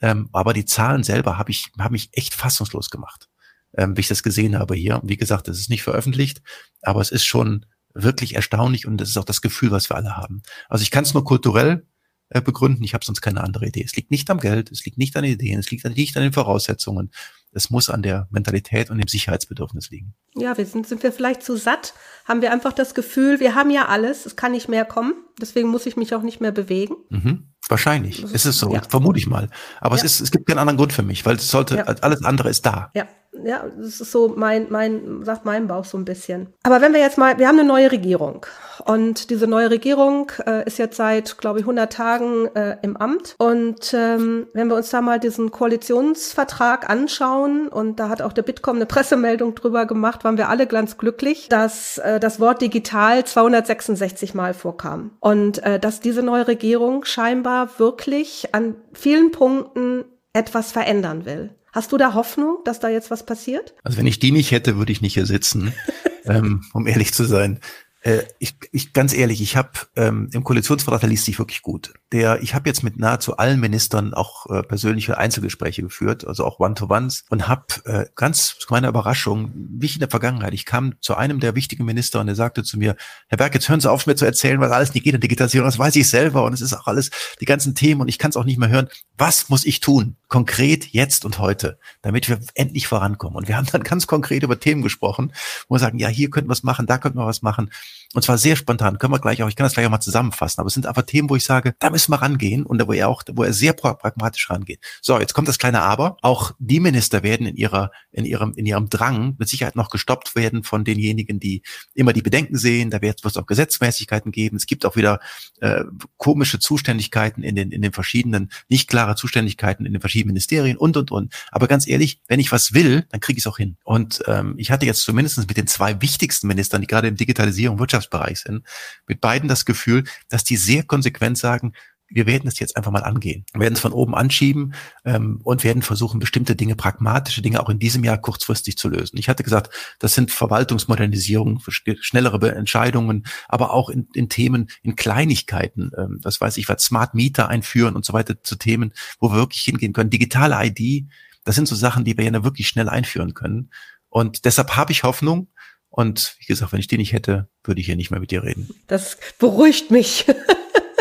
Ähm, aber die Zahlen selber habe ich, habe mich echt fassungslos gemacht ähm, wie ich das gesehen habe hier. Wie gesagt, es ist nicht veröffentlicht, aber es ist schon wirklich erstaunlich und das ist auch das Gefühl, was wir alle haben. Also ich kann es nur kulturell äh, begründen, ich habe sonst keine andere Idee. Es liegt nicht am Geld, es liegt nicht an Ideen, es liegt nicht an den Voraussetzungen. Es muss an der Mentalität und dem Sicherheitsbedürfnis liegen. Ja, wir sind, sind wir vielleicht zu satt? Haben wir einfach das Gefühl, wir haben ja alles, es kann nicht mehr kommen, deswegen muss ich mich auch nicht mehr bewegen? Mhm. Wahrscheinlich. Es ist so, ja. vermute ich mal. Aber ja. es ist, es gibt keinen anderen Grund für mich, weil es sollte, ja. alles andere ist da. Ja, ja, das ist so mein, mein, sagt mein Bauch so ein bisschen. Aber wenn wir jetzt mal, wir haben eine neue Regierung und diese neue Regierung äh, ist jetzt seit, glaube ich, 100 Tagen äh, im Amt und ähm, wenn wir uns da mal diesen Koalitionsvertrag anschauen und da hat auch der Bitkom eine Pressemeldung drüber gemacht, waren wir alle ganz glücklich, dass äh, das Wort digital 266 Mal vorkam und äh, dass diese neue Regierung scheinbar wirklich an vielen Punkten etwas verändern will. Hast du da Hoffnung, dass da jetzt was passiert? Also wenn ich die nicht hätte, würde ich nicht hier sitzen, ähm, um ehrlich zu sein. Äh, ich, ich ganz ehrlich, ich habe ähm, im Koalitionsvertrag, der liest sich wirklich gut. Der, ich habe jetzt mit nahezu allen Ministern auch äh, persönliche Einzelgespräche geführt, also auch One-to-Ones und habe äh, ganz zu meiner Überraschung, wie ich in der Vergangenheit, ich kam zu einem der wichtigen Minister und er sagte zu mir, Herr Berg, jetzt hören Sie auf mir zu erzählen, was alles nicht geht in Digitalisierung, das weiß ich selber und es ist auch alles die ganzen Themen und ich kann es auch nicht mehr hören. Was muss ich tun, konkret jetzt und heute, damit wir endlich vorankommen? Und wir haben dann ganz konkret über Themen gesprochen, wo wir sagen, ja, hier könnten wir was machen, da könnten wir was machen. Und zwar sehr spontan. Können wir gleich auch, ich kann das gleich auch mal zusammenfassen. Aber es sind einfach Themen, wo ich sage, da müssen wir rangehen und wo er auch, wo er sehr pragmatisch rangeht. So, jetzt kommt das kleine Aber. Auch die Minister werden in ihrer, in ihrem, in ihrem Drang mit Sicherheit noch gestoppt werden von denjenigen, die immer die Bedenken sehen. Da wird es auch Gesetzmäßigkeiten geben. Es gibt auch wieder äh, komische Zuständigkeiten in den, in den verschiedenen, nicht klare Zuständigkeiten in den verschiedenen Ministerien und, und, und. Aber ganz ehrlich, wenn ich was will, dann kriege ich es auch hin. Und ähm, ich hatte jetzt zumindest mit den zwei wichtigsten Ministern, die gerade in Digitalisierung, Wirtschaftsbereich sind, mit beiden das Gefühl, dass die sehr konsequent sagen, wir werden es jetzt einfach mal angehen, wir werden es von oben anschieben ähm, und werden versuchen, bestimmte Dinge, pragmatische Dinge auch in diesem Jahr kurzfristig zu lösen. Ich hatte gesagt, das sind Verwaltungsmodernisierungen, schnellere Entscheidungen, aber auch in, in Themen, in Kleinigkeiten, ähm, das weiß ich, was Smart Meter einführen und so weiter zu Themen, wo wir wirklich hingehen können. Digitale ID, das sind so Sachen, die wir ja wirklich schnell einführen können. Und deshalb habe ich Hoffnung, und wie gesagt, wenn ich die nicht hätte, würde ich hier nicht mehr mit dir reden. Das beruhigt mich.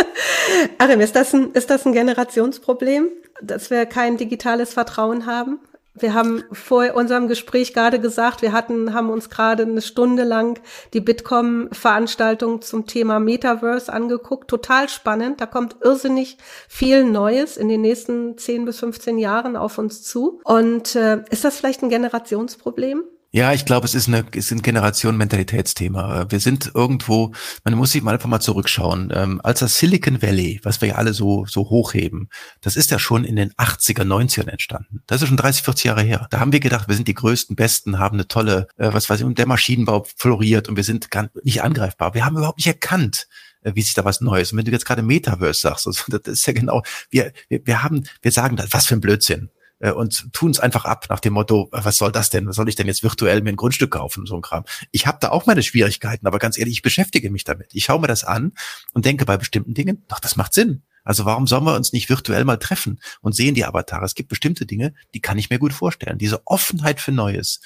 Arim, ist das ein, ist das ein Generationsproblem, dass wir kein digitales Vertrauen haben? Wir haben vor unserem Gespräch gerade gesagt, wir hatten, haben uns gerade eine Stunde lang die Bitkom-Veranstaltung zum Thema Metaverse angeguckt. Total spannend. Da kommt irrsinnig viel Neues in den nächsten 10 bis 15 Jahren auf uns zu. Und äh, ist das vielleicht ein Generationsproblem? Ja, ich glaube, es ist, eine, es ist ein Generation-Mentalitätsthema. Wir sind irgendwo, man muss sich mal einfach mal zurückschauen. Ähm, als das Silicon Valley, was wir ja alle so, so hochheben, das ist ja schon in den 80er, 90ern entstanden. Das ist schon 30, 40 Jahre her. Da haben wir gedacht, wir sind die größten, besten, haben eine tolle, äh, was weiß ich, und der Maschinenbau floriert und wir sind gar nicht angreifbar. Wir haben überhaupt nicht erkannt, äh, wie sich da was Neues. Und wenn du jetzt gerade Metaverse sagst, also, das ist ja genau, wir, wir, wir haben, wir sagen das, was für ein Blödsinn äh, und tun es einfach ab nach dem Motto, was soll das denn? Was soll ich denn jetzt virtuell mir ein Grundstück kaufen? So ein Kram. Ich habe da auch meine Schwierigkeiten, aber ganz ehrlich, ich beschäftige mich damit. Ich schaue mir das an und denke bei bestimmten Dingen, doch, das macht Sinn. Also warum sollen wir uns nicht virtuell mal treffen und sehen die Avatare? Es gibt bestimmte Dinge, die kann ich mir gut vorstellen. Diese Offenheit für Neues,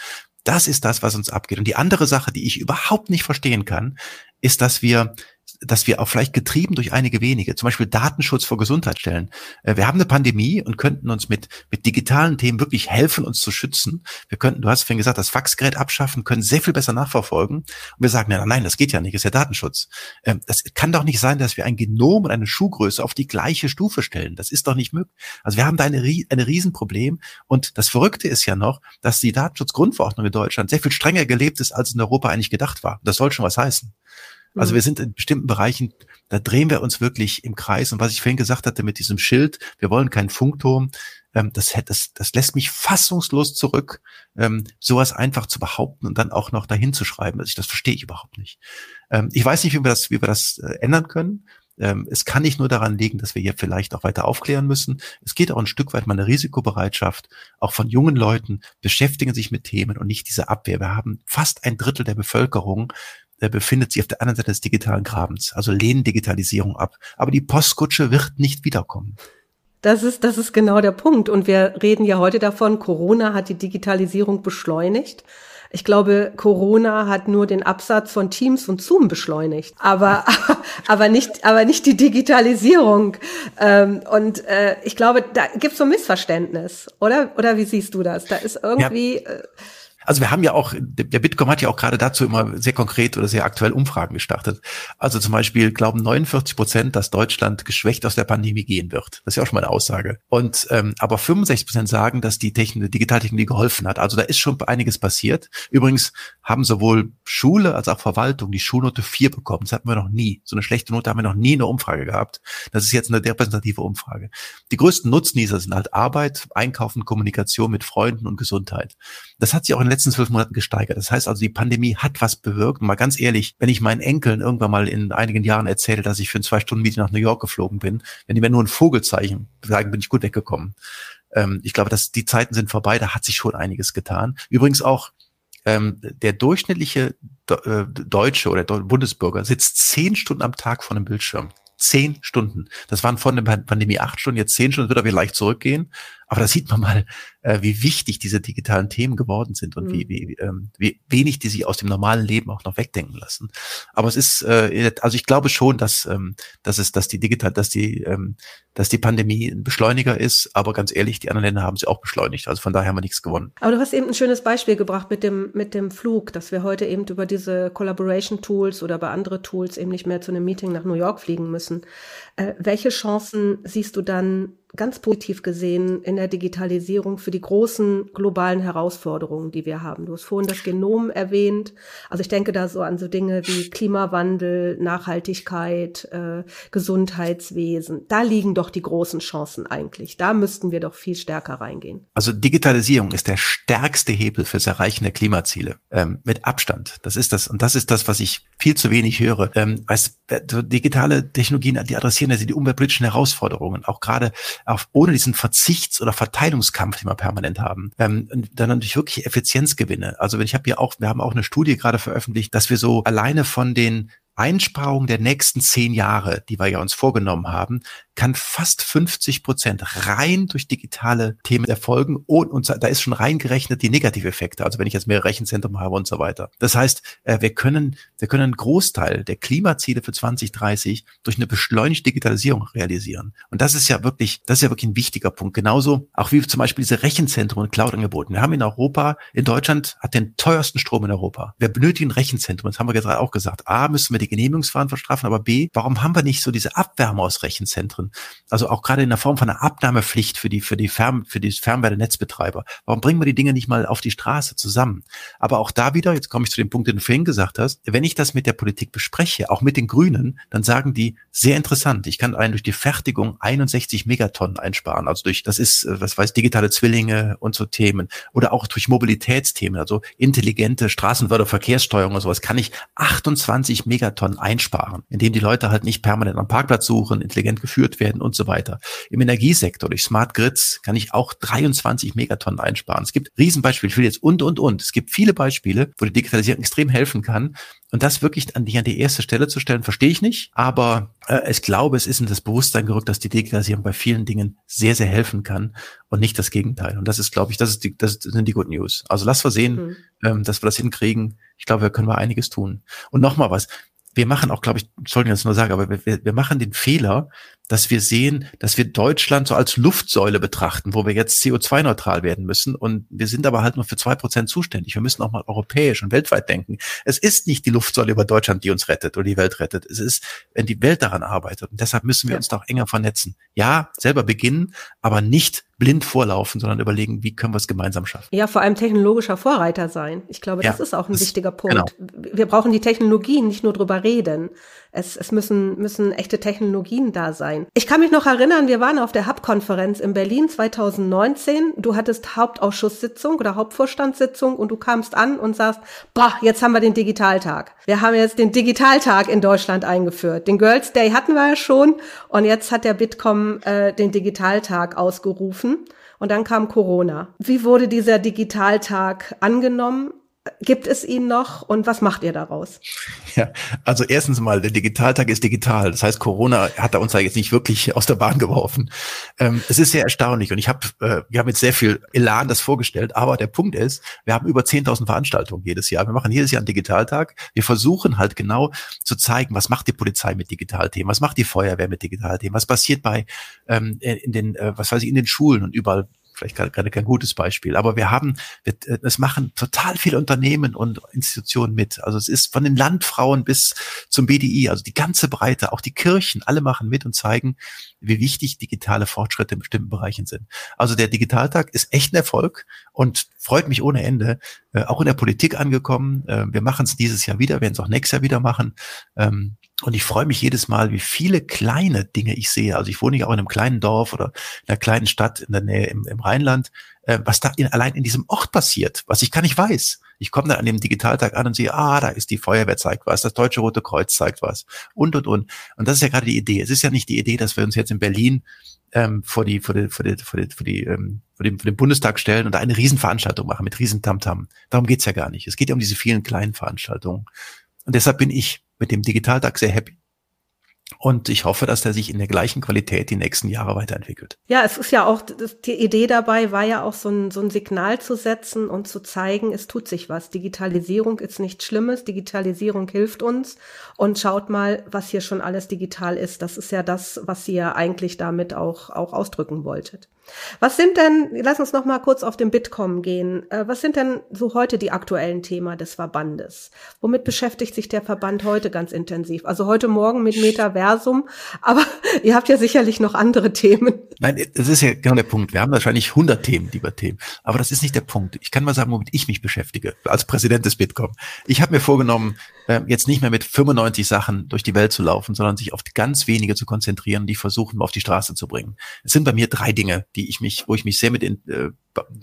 das ist das, was uns abgeht. Und die andere Sache, die ich überhaupt nicht verstehen kann, ist, dass wir dass wir auch vielleicht getrieben durch einige wenige, zum Beispiel Datenschutz vor Gesundheit stellen. Äh, wir haben eine Pandemie und könnten uns mit, mit digitalen Themen wirklich helfen, uns zu schützen. Wir könnten, du hast vorhin gesagt, das Faxgerät abschaffen, können sehr viel besser nachverfolgen. Und wir sagen, nein, nein, das geht ja nicht, ist ja Datenschutz. Ähm, das kann doch nicht sein, dass wir ein Genom und eine Schuhgröße auf die gleiche Stufe stellen. Das ist doch nicht möglich. Also wir haben da eine, ein Riesenproblem. Und das Verrückte ist ja noch, dass die Datenschutzgrundverordnung in Deutschland sehr viel strenger gelebt ist, als in Europa eigentlich gedacht war. Das soll schon was heißen. Also mhm. wir sind in bestimmten Bereichen, da drehen wir uns wirklich im Kreis. Und was ich vorhin gesagt hatte mit diesem Schild, wir wollen keinen Funkturm, ähm, das, das, das lässt mich fassungslos zurück, ähm, sowas einfach zu behaupten und dann auch noch dahin zu schreiben. Also ich, das verstehe ich überhaupt nicht. Ähm, ich weiß nicht, wie wir das, wie wir das äh, ändern können. Ähm, es kann nicht nur daran liegen, dass wir hier vielleicht auch weiter aufklären müssen. Es geht auch ein Stück weit mal eine Risikobereitschaft, auch von jungen Leuten, beschäftigen sich mit Themen und nicht diese Abwehr. Wir haben fast ein Drittel der Bevölkerung, befindet sich auf der anderen Seite des digitalen Grabens, also lehnen Digitalisierung ab. Aber die Postkutsche wird nicht wiederkommen. Das ist, das ist genau der Punkt. Und wir reden ja heute davon, Corona hat die Digitalisierung beschleunigt. Ich glaube, Corona hat nur den Absatz von Teams und Zoom beschleunigt, aber, aber, nicht, aber nicht die Digitalisierung. Ähm, und äh, ich glaube, da gibt es so ein Missverständnis, oder? Oder wie siehst du das? Da ist irgendwie. Ja. Also wir haben ja auch, der Bitkom hat ja auch gerade dazu immer sehr konkret oder sehr aktuell Umfragen gestartet. Also zum Beispiel glauben 49 Prozent, dass Deutschland geschwächt aus der Pandemie gehen wird. Das ist ja auch schon mal eine Aussage. Und ähm, aber 65 Prozent sagen, dass die Technik, Digitaltechnologie geholfen hat. Also da ist schon einiges passiert. Übrigens haben sowohl Schule als auch Verwaltung die Schulnote 4 bekommen. Das hatten wir noch nie. So eine schlechte Note haben wir noch nie in der Umfrage gehabt. Das ist jetzt eine repräsentative Umfrage. Die größten Nutznießer sind halt Arbeit, Einkaufen, Kommunikation mit Freunden und Gesundheit. Das hat sich auch in den letzten zwölf Monaten gesteigert. Das heißt also, die Pandemie hat was bewirkt. Mal ganz ehrlich, wenn ich meinen Enkeln irgendwann mal in einigen Jahren erzähle, dass ich für ein zwei Stunden Meeting nach New York geflogen bin, wenn die mir nur ein Vogelzeichen sagen, bin ich gut weggekommen. Ähm, ich glaube, dass die Zeiten sind vorbei. Da hat sich schon einiges getan. Übrigens auch ähm, der durchschnittliche äh, Deutsche oder Bundesbürger sitzt zehn Stunden am Tag vor einem Bildschirm. Zehn Stunden. Das waren vor der Pandemie acht Stunden, jetzt zehn Stunden, wird er vielleicht zurückgehen. Aber da sieht man mal, äh, wie wichtig diese digitalen Themen geworden sind und mhm. wie, wie, ähm, wie wenig die sich aus dem normalen Leben auch noch wegdenken lassen. Aber es ist, äh, also ich glaube schon, dass, ähm, dass es, dass die digital, dass die, ähm, dass die Pandemie ein Beschleuniger ist. Aber ganz ehrlich, die anderen Länder haben sie auch beschleunigt. Also von daher haben wir nichts gewonnen. Aber du hast eben ein schönes Beispiel gebracht mit dem, mit dem Flug, dass wir heute eben über diese Collaboration Tools oder bei andere Tools eben nicht mehr zu einem Meeting nach New York fliegen müssen. Äh, welche Chancen siehst du dann ganz positiv gesehen in der Digitalisierung für die großen globalen Herausforderungen, die wir haben. Du hast vorhin das Genom erwähnt. Also ich denke da so an so Dinge wie Klimawandel, Nachhaltigkeit, äh, Gesundheitswesen. Da liegen doch die großen Chancen eigentlich. Da müssten wir doch viel stärker reingehen. Also Digitalisierung ist der stärkste Hebel fürs Erreichen der Klimaziele. Ähm, mit Abstand. Das ist das. Und das ist das, was ich viel zu wenig höre. Ähm, digitale Technologien, die adressieren also die umweltpolitischen Herausforderungen. Auch gerade auch ohne diesen Verzichts- oder Verteilungskampf, den wir permanent haben, ähm, dann natürlich wirklich Effizienzgewinne. Also ich habe hier auch, wir haben auch eine Studie gerade veröffentlicht, dass wir so alleine von den Einsparungen der nächsten zehn Jahre, die wir ja uns vorgenommen haben, kann fast 50 Prozent rein durch digitale Themen erfolgen und, und da ist schon reingerechnet die Negativeffekte, also wenn ich jetzt mehr Rechenzentrum habe und so weiter. Das heißt, äh, wir können, wir können einen Großteil der Klimaziele für 2030 durch eine beschleunigte Digitalisierung realisieren. Und das ist ja wirklich, das ist ja wirklich ein wichtiger Punkt. Genauso auch wie zum Beispiel diese Rechenzentren und Cloud-Angebote. Wir haben in Europa, in Deutschland hat den teuersten Strom in Europa. Wir benötigen Rechenzentren. Das haben wir gerade auch gesagt. A, müssen wir die Genehmigungsverfahren verstraffen, aber B, warum haben wir nicht so diese Abwärme aus Rechenzentren? Also auch gerade in der Form von einer Abnahmepflicht für die, für die Fern, für die Fernwertenetzbetreiber. Warum bringen wir die Dinge nicht mal auf die Straße zusammen? Aber auch da wieder, jetzt komme ich zu dem Punkt, den du vorhin gesagt hast, wenn ich das mit der Politik bespreche, auch mit den Grünen, dann sagen die, sehr interessant, ich kann einen durch die Fertigung 61 Megatonnen einsparen. Also durch, das ist, äh, was weiß, digitale Zwillinge und so Themen. Oder auch durch Mobilitätsthemen, also intelligente Straßenförderverkehrssteuerung und sowas, kann ich 28 Megatonnen einsparen, indem die Leute halt nicht permanent am Parkplatz suchen, intelligent geführt werden und so weiter. Im Energiesektor durch Smart Grids kann ich auch 23 Megatonnen einsparen. Es gibt Riesenbeispiele, ich will jetzt und, und, und. Es gibt viele Beispiele, wo die Digitalisierung extrem helfen kann. Und das wirklich an die, an die erste Stelle zu stellen, verstehe ich nicht. Aber äh, ich glaube, es ist in das Bewusstsein gerückt, dass die Digitalisierung bei vielen Dingen sehr, sehr helfen kann und nicht das Gegenteil. Und das ist, glaube ich, das, ist die, das sind die Good News. Also lass wir sehen, mhm. ähm, dass wir das hinkriegen. Ich glaube, wir können wir einiges tun. Und nochmal was wir machen auch, glaube ich, soll ich das nur sagen, aber wir, wir machen den Fehler, dass wir sehen, dass wir Deutschland so als Luftsäule betrachten, wo wir jetzt CO2-neutral werden müssen. Und wir sind aber halt nur für zwei Prozent zuständig. Wir müssen auch mal europäisch und weltweit denken. Es ist nicht die Luftsäule über Deutschland, die uns rettet oder die Welt rettet. Es ist, wenn die Welt daran arbeitet. Und deshalb müssen wir ja. uns doch enger vernetzen. Ja, selber beginnen, aber nicht blind vorlaufen, sondern überlegen, wie können wir es gemeinsam schaffen. Ja, vor allem technologischer Vorreiter sein. Ich glaube, das ja, ist auch ein wichtiger Punkt. Genau. Wir brauchen die Technologien, nicht nur drüber reden. Es, es müssen, müssen echte Technologien da sein. Ich kann mich noch erinnern, wir waren auf der Hub-Konferenz in Berlin 2019. Du hattest Hauptausschusssitzung oder Hauptvorstandssitzung und du kamst an und sagst, boah, jetzt haben wir den Digitaltag. Wir haben jetzt den Digitaltag in Deutschland eingeführt. Den Girls Day hatten wir ja schon und jetzt hat der Bitkom äh, den Digitaltag ausgerufen. Und dann kam Corona. Wie wurde dieser Digitaltag angenommen? Gibt es ihn noch und was macht ihr daraus? Ja, also erstens mal, der Digitaltag ist digital. Das heißt, Corona hat da uns da jetzt nicht wirklich aus der Bahn geworfen. Ähm, es ist sehr erstaunlich und ich habe, äh, wir haben jetzt sehr viel Elan das vorgestellt, aber der Punkt ist, wir haben über 10.000 Veranstaltungen jedes Jahr. Wir machen jedes Jahr einen Digitaltag. Wir versuchen halt genau zu zeigen, was macht die Polizei mit Digitalthemen, was macht die Feuerwehr mit Digitalthemen, was passiert bei ähm, in den, äh, was weiß ich, in den Schulen und überall vielleicht gerade kein gutes Beispiel, aber wir haben, äh, es machen total viele Unternehmen und Institutionen mit. Also es ist von den Landfrauen bis zum BDI, also die ganze Breite, auch die Kirchen, alle machen mit und zeigen, wie wichtig digitale Fortschritte in bestimmten Bereichen sind. Also der Digitaltag ist echt ein Erfolg und freut mich ohne Ende. Äh, auch in der Politik angekommen. Äh, wir machen es dieses Jahr wieder, werden es auch nächstes Jahr wieder machen. Ähm, und ich freue mich jedes Mal, wie viele kleine Dinge ich sehe. Also ich wohne ja auch in einem kleinen Dorf oder in einer kleinen Stadt in der Nähe im, im Rheinland, äh, was da in, allein in diesem Ort passiert, was ich gar nicht weiß. Ich komme dann an dem Digitaltag an und sehe, ah, da ist die Feuerwehr zeigt was, das Deutsche Rote Kreuz zeigt was und und und. Und das ist ja gerade die Idee. Es ist ja nicht die Idee, dass wir uns jetzt in Berlin ähm, vor die vor die vor die vor die, vor die ähm, vor dem Bundestag stellen und da eine Riesenveranstaltung machen mit Riesentamtam. Darum geht's ja gar nicht. Es geht ja um diese vielen kleinen Veranstaltungen. Und deshalb bin ich mit dem Digitaltag sehr happy. Und ich hoffe, dass der sich in der gleichen Qualität die nächsten Jahre weiterentwickelt. Ja, es ist ja auch, die Idee dabei war ja auch so ein, so ein Signal zu setzen und zu zeigen, es tut sich was. Digitalisierung ist nichts Schlimmes. Digitalisierung hilft uns. Und schaut mal, was hier schon alles digital ist. Das ist ja das, was ihr eigentlich damit auch, auch ausdrücken wolltet. Was sind denn, lass uns noch mal kurz auf den Bitkom gehen. Äh, was sind denn so heute die aktuellen Themen des Verbandes? Womit beschäftigt sich der Verband heute ganz intensiv? Also heute Morgen mit Metaversum, aber ihr habt ja sicherlich noch andere Themen. Nein, das ist ja genau der Punkt. Wir haben wahrscheinlich 100 Themen, lieber Themen. Aber das ist nicht der Punkt. Ich kann mal sagen, womit ich mich beschäftige, als Präsident des Bitkom. Ich habe mir vorgenommen, äh, jetzt nicht mehr mit 95 Sachen durch die Welt zu laufen, sondern sich auf ganz wenige zu konzentrieren, die versuchen, auf die Straße zu bringen. Es sind bei mir drei Dinge, die ich mich, wo ich mich sehr mit in, äh,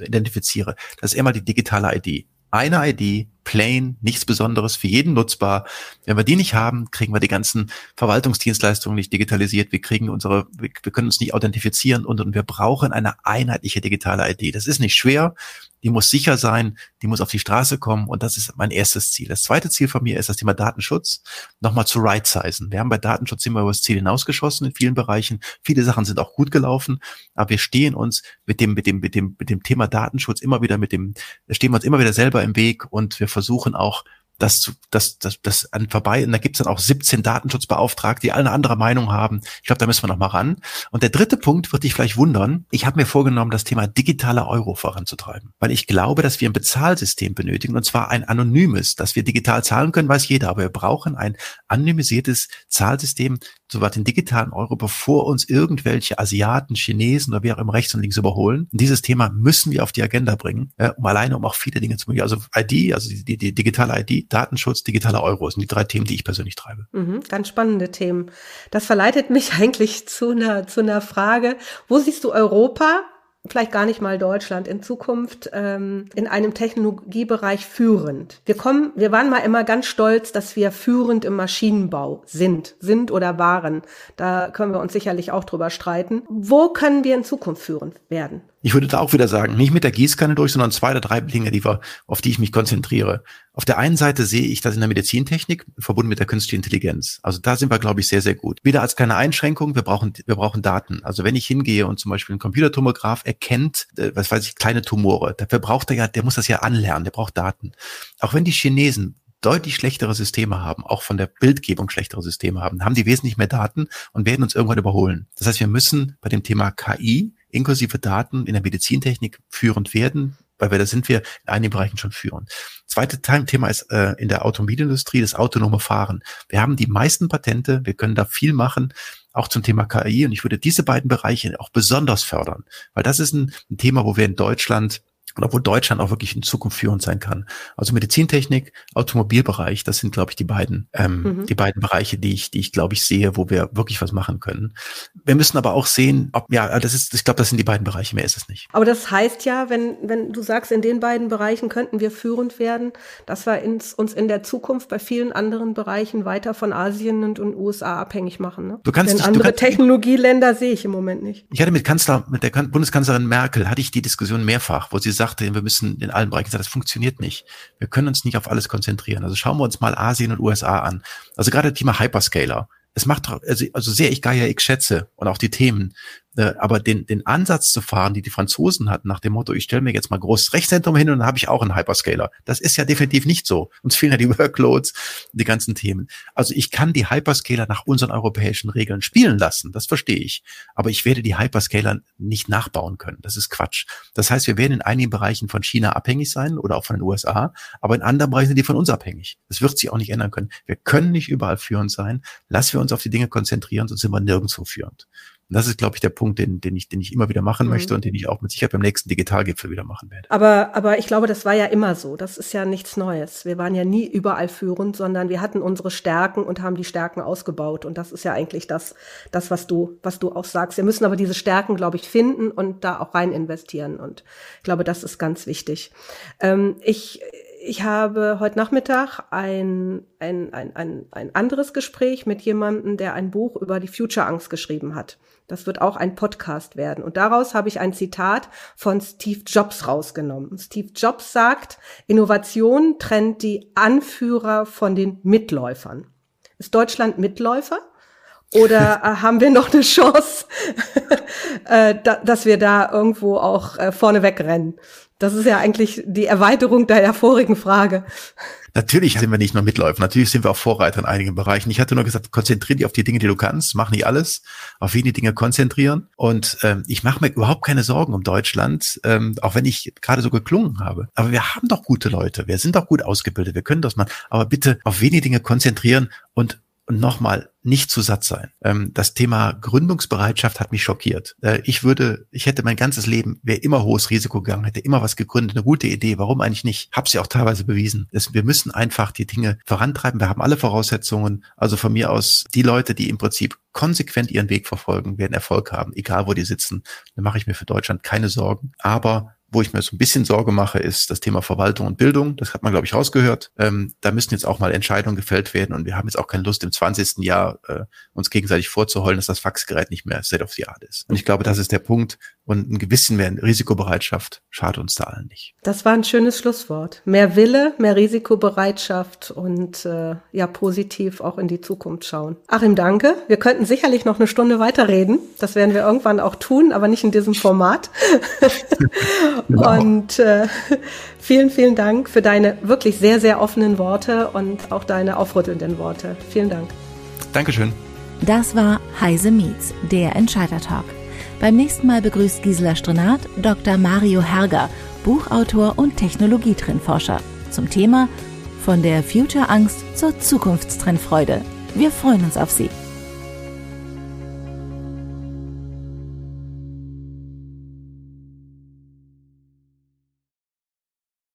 identifiziere. Das ist immer die digitale ID. Eine ID, plain, nichts Besonderes, für jeden nutzbar. Wenn wir die nicht haben, kriegen wir die ganzen Verwaltungsdienstleistungen nicht digitalisiert. Wir kriegen unsere, wir, können uns nicht authentifizieren und, und wir brauchen eine einheitliche digitale ID. Das ist nicht schwer die muss sicher sein, die muss auf die Straße kommen und das ist mein erstes Ziel. Das zweite Ziel von mir ist das Thema Datenschutz, nochmal zu right-sizen. Wir haben bei Datenschutz immer über das Ziel hinausgeschossen in vielen Bereichen. Viele Sachen sind auch gut gelaufen, aber wir stehen uns mit dem, mit dem, mit dem, mit dem Thema Datenschutz immer wieder mit dem, stehen wir uns immer wieder selber im Weg und wir versuchen auch das, das, das, das an vorbei. Und da gibt's dann auch 17 Datenschutzbeauftragte, die alle eine andere Meinung haben. Ich glaube, da müssen wir noch mal ran. Und der dritte Punkt wird dich vielleicht wundern. Ich habe mir vorgenommen, das Thema digitaler Euro voranzutreiben, weil ich glaube, dass wir ein Bezahlsystem benötigen und zwar ein anonymes, dass wir digital zahlen können, weiß jeder, aber wir brauchen ein anonymisiertes Zahlsystem, so was den digitalen Euro, bevor uns irgendwelche Asiaten, Chinesen oder wer auch immer rechts und links überholen. Und dieses Thema müssen wir auf die Agenda bringen, äh, um alleine um auch viele Dinge zu machen. Also ID, also die, die, die digitale ID, Datenschutz, digitaler Euro sind die drei Themen, die ich persönlich treibe. Mhm, ganz spannende Themen. Das verleitet mich eigentlich zu einer, zu einer Frage. Wo siehst du Europa vielleicht gar nicht mal Deutschland in Zukunft ähm, in einem Technologiebereich führend. Wir kommen, wir waren mal immer ganz stolz, dass wir führend im Maschinenbau sind, sind oder waren. Da können wir uns sicherlich auch drüber streiten. Wo können wir in Zukunft führend werden? Ich würde da auch wieder sagen, nicht mit der Gießkanne durch, sondern zwei oder drei Dinge, die wir, auf die ich mich konzentriere. Auf der einen Seite sehe ich das in der Medizintechnik verbunden mit der künstlichen Intelligenz. Also da sind wir, glaube ich, sehr, sehr gut. Wieder als keine Einschränkung, wir brauchen, wir brauchen Daten. Also wenn ich hingehe und zum Beispiel ein Computertomograph erkennt, äh, was weiß ich, kleine Tumore, dafür braucht er ja, der muss das ja anlernen, der braucht Daten. Auch wenn die Chinesen deutlich schlechtere Systeme haben, auch von der Bildgebung schlechtere Systeme haben, haben die wesentlich mehr Daten und werden uns irgendwann überholen. Das heißt, wir müssen bei dem Thema KI inklusive Daten in der Medizintechnik führend werden, weil wir, da sind wir in einigen Bereichen schon führend. Zweite Thema ist äh, in der Automobilindustrie das autonome Fahren. Wir haben die meisten Patente, wir können da viel machen, auch zum Thema KI. Und ich würde diese beiden Bereiche auch besonders fördern, weil das ist ein, ein Thema, wo wir in Deutschland oder wo Deutschland auch wirklich in Zukunft führend sein kann. Also Medizintechnik, Automobilbereich, das sind, glaube ich, die beiden, ähm, mhm. die beiden Bereiche, die ich, die ich, glaube ich, sehe, wo wir wirklich was machen können. Wir müssen aber auch sehen, ob, ja, das ist, ich glaube, das sind die beiden Bereiche, mehr ist es nicht. Aber das heißt ja, wenn, wenn du sagst, in den beiden Bereichen könnten wir führend werden, dass wir ins, uns in der Zukunft bei vielen anderen Bereichen weiter von Asien und, und USA abhängig machen. Ne? Du kannst Denn dich, andere kannst, Technologieländer sehe ich im Moment nicht. Ich hatte mit Kanzler, mit der Bundeskanzlerin Merkel, hatte ich die Diskussion mehrfach, wo sie sagte, wir müssen in allen Bereichen sagen, das funktioniert nicht. Wir können uns nicht auf alles konzentrieren. Also schauen wir uns mal Asien und USA an. Also gerade Thema Hyperscaler. Es macht also, also sehr ich Gaia ich schätze und auch die Themen. Äh, aber den, den Ansatz zu fahren, die die Franzosen hatten, nach dem Motto, ich stelle mir jetzt mal großes Rechtszentrum hin und dann habe ich auch einen Hyperscaler. Das ist ja definitiv nicht so. Uns fehlen ja die Workloads, die ganzen Themen. Also ich kann die Hyperscaler nach unseren europäischen Regeln spielen lassen, das verstehe ich. Aber ich werde die Hyperscaler nicht nachbauen können. Das ist Quatsch. Das heißt, wir werden in einigen Bereichen von China abhängig sein oder auch von den USA, aber in anderen Bereichen sind die von uns abhängig. Das wird sich auch nicht ändern können. Wir können nicht überall führend sein. Lassen wir uns auf die Dinge konzentrieren, sonst sind wir nirgendwo führend. Und das ist, glaube ich, der Punkt, den, den, ich, den ich immer wieder machen mhm. möchte und den ich auch mit Sicherheit beim nächsten Digitalgipfel wieder machen werde. Aber, aber ich glaube, das war ja immer so. Das ist ja nichts Neues. Wir waren ja nie überall führend, sondern wir hatten unsere Stärken und haben die Stärken ausgebaut. Und das ist ja eigentlich das, das was du, was du auch sagst. Wir müssen aber diese Stärken, glaube ich, finden und da auch rein investieren. Und ich glaube, das ist ganz wichtig. Ähm, ich, ich habe heute Nachmittag ein, ein, ein, ein, ein anderes Gespräch mit jemandem, der ein Buch über die Future-Angst geschrieben hat. Das wird auch ein Podcast werden. Und daraus habe ich ein Zitat von Steve Jobs rausgenommen. Steve Jobs sagt, Innovation trennt die Anführer von den Mitläufern. Ist Deutschland Mitläufer? Oder äh, haben wir noch eine Chance, äh, dass wir da irgendwo auch äh, vorne wegrennen? Das ist ja eigentlich die Erweiterung der vorigen Frage. Natürlich sind wir nicht nur Mitläufer, natürlich sind wir auch Vorreiter in einigen Bereichen. Ich hatte nur gesagt, konzentriere dich auf die Dinge, die du kannst, mach nicht alles, auf wenige Dinge konzentrieren. Und ähm, ich mache mir überhaupt keine Sorgen um Deutschland, ähm, auch wenn ich gerade so geklungen habe. Aber wir haben doch gute Leute, wir sind doch gut ausgebildet, wir können das mal. Aber bitte auf wenige Dinge konzentrieren und und nochmal, nicht zu satt sein. Ähm, das Thema Gründungsbereitschaft hat mich schockiert. Äh, ich würde, ich hätte mein ganzes Leben, wäre immer hohes Risiko gegangen, hätte immer was gegründet, eine gute Idee. Warum eigentlich nicht? Hab's ja auch teilweise bewiesen. wir müssen einfach die Dinge vorantreiben. Wir haben alle Voraussetzungen. Also von mir aus, die Leute, die im Prinzip konsequent ihren Weg verfolgen, werden Erfolg haben, egal wo die sitzen. Da mache ich mir für Deutschland keine Sorgen. Aber wo ich mir so ein bisschen Sorge mache, ist das Thema Verwaltung und Bildung. Das hat man, glaube ich, rausgehört. Ähm, da müssen jetzt auch mal Entscheidungen gefällt werden und wir haben jetzt auch keine Lust, im 20. Jahr äh, uns gegenseitig vorzuheulen, dass das Faxgerät nicht mehr State of the Art ist. Und ich glaube, das ist der Punkt. Und ein gewissen mehr Risikobereitschaft schadet uns da allen nicht. Das war ein schönes Schlusswort. Mehr Wille, mehr Risikobereitschaft und äh, ja, positiv auch in die Zukunft schauen. Achim, danke. Wir könnten sicherlich noch eine Stunde weiterreden. Das werden wir irgendwann auch tun, aber nicht in diesem Format. Genau. Und äh, vielen, vielen Dank für deine wirklich sehr, sehr offenen Worte und auch deine aufrüttelnden Worte. Vielen Dank. Dankeschön. Das war Heise Meets, der Entscheider Talk. Beim nächsten Mal begrüßt Gisela Strenat Dr. Mario Herger, Buchautor und Technologietrendforscher, zum Thema von der Future Angst zur Zukunftstrendfreude. Wir freuen uns auf Sie.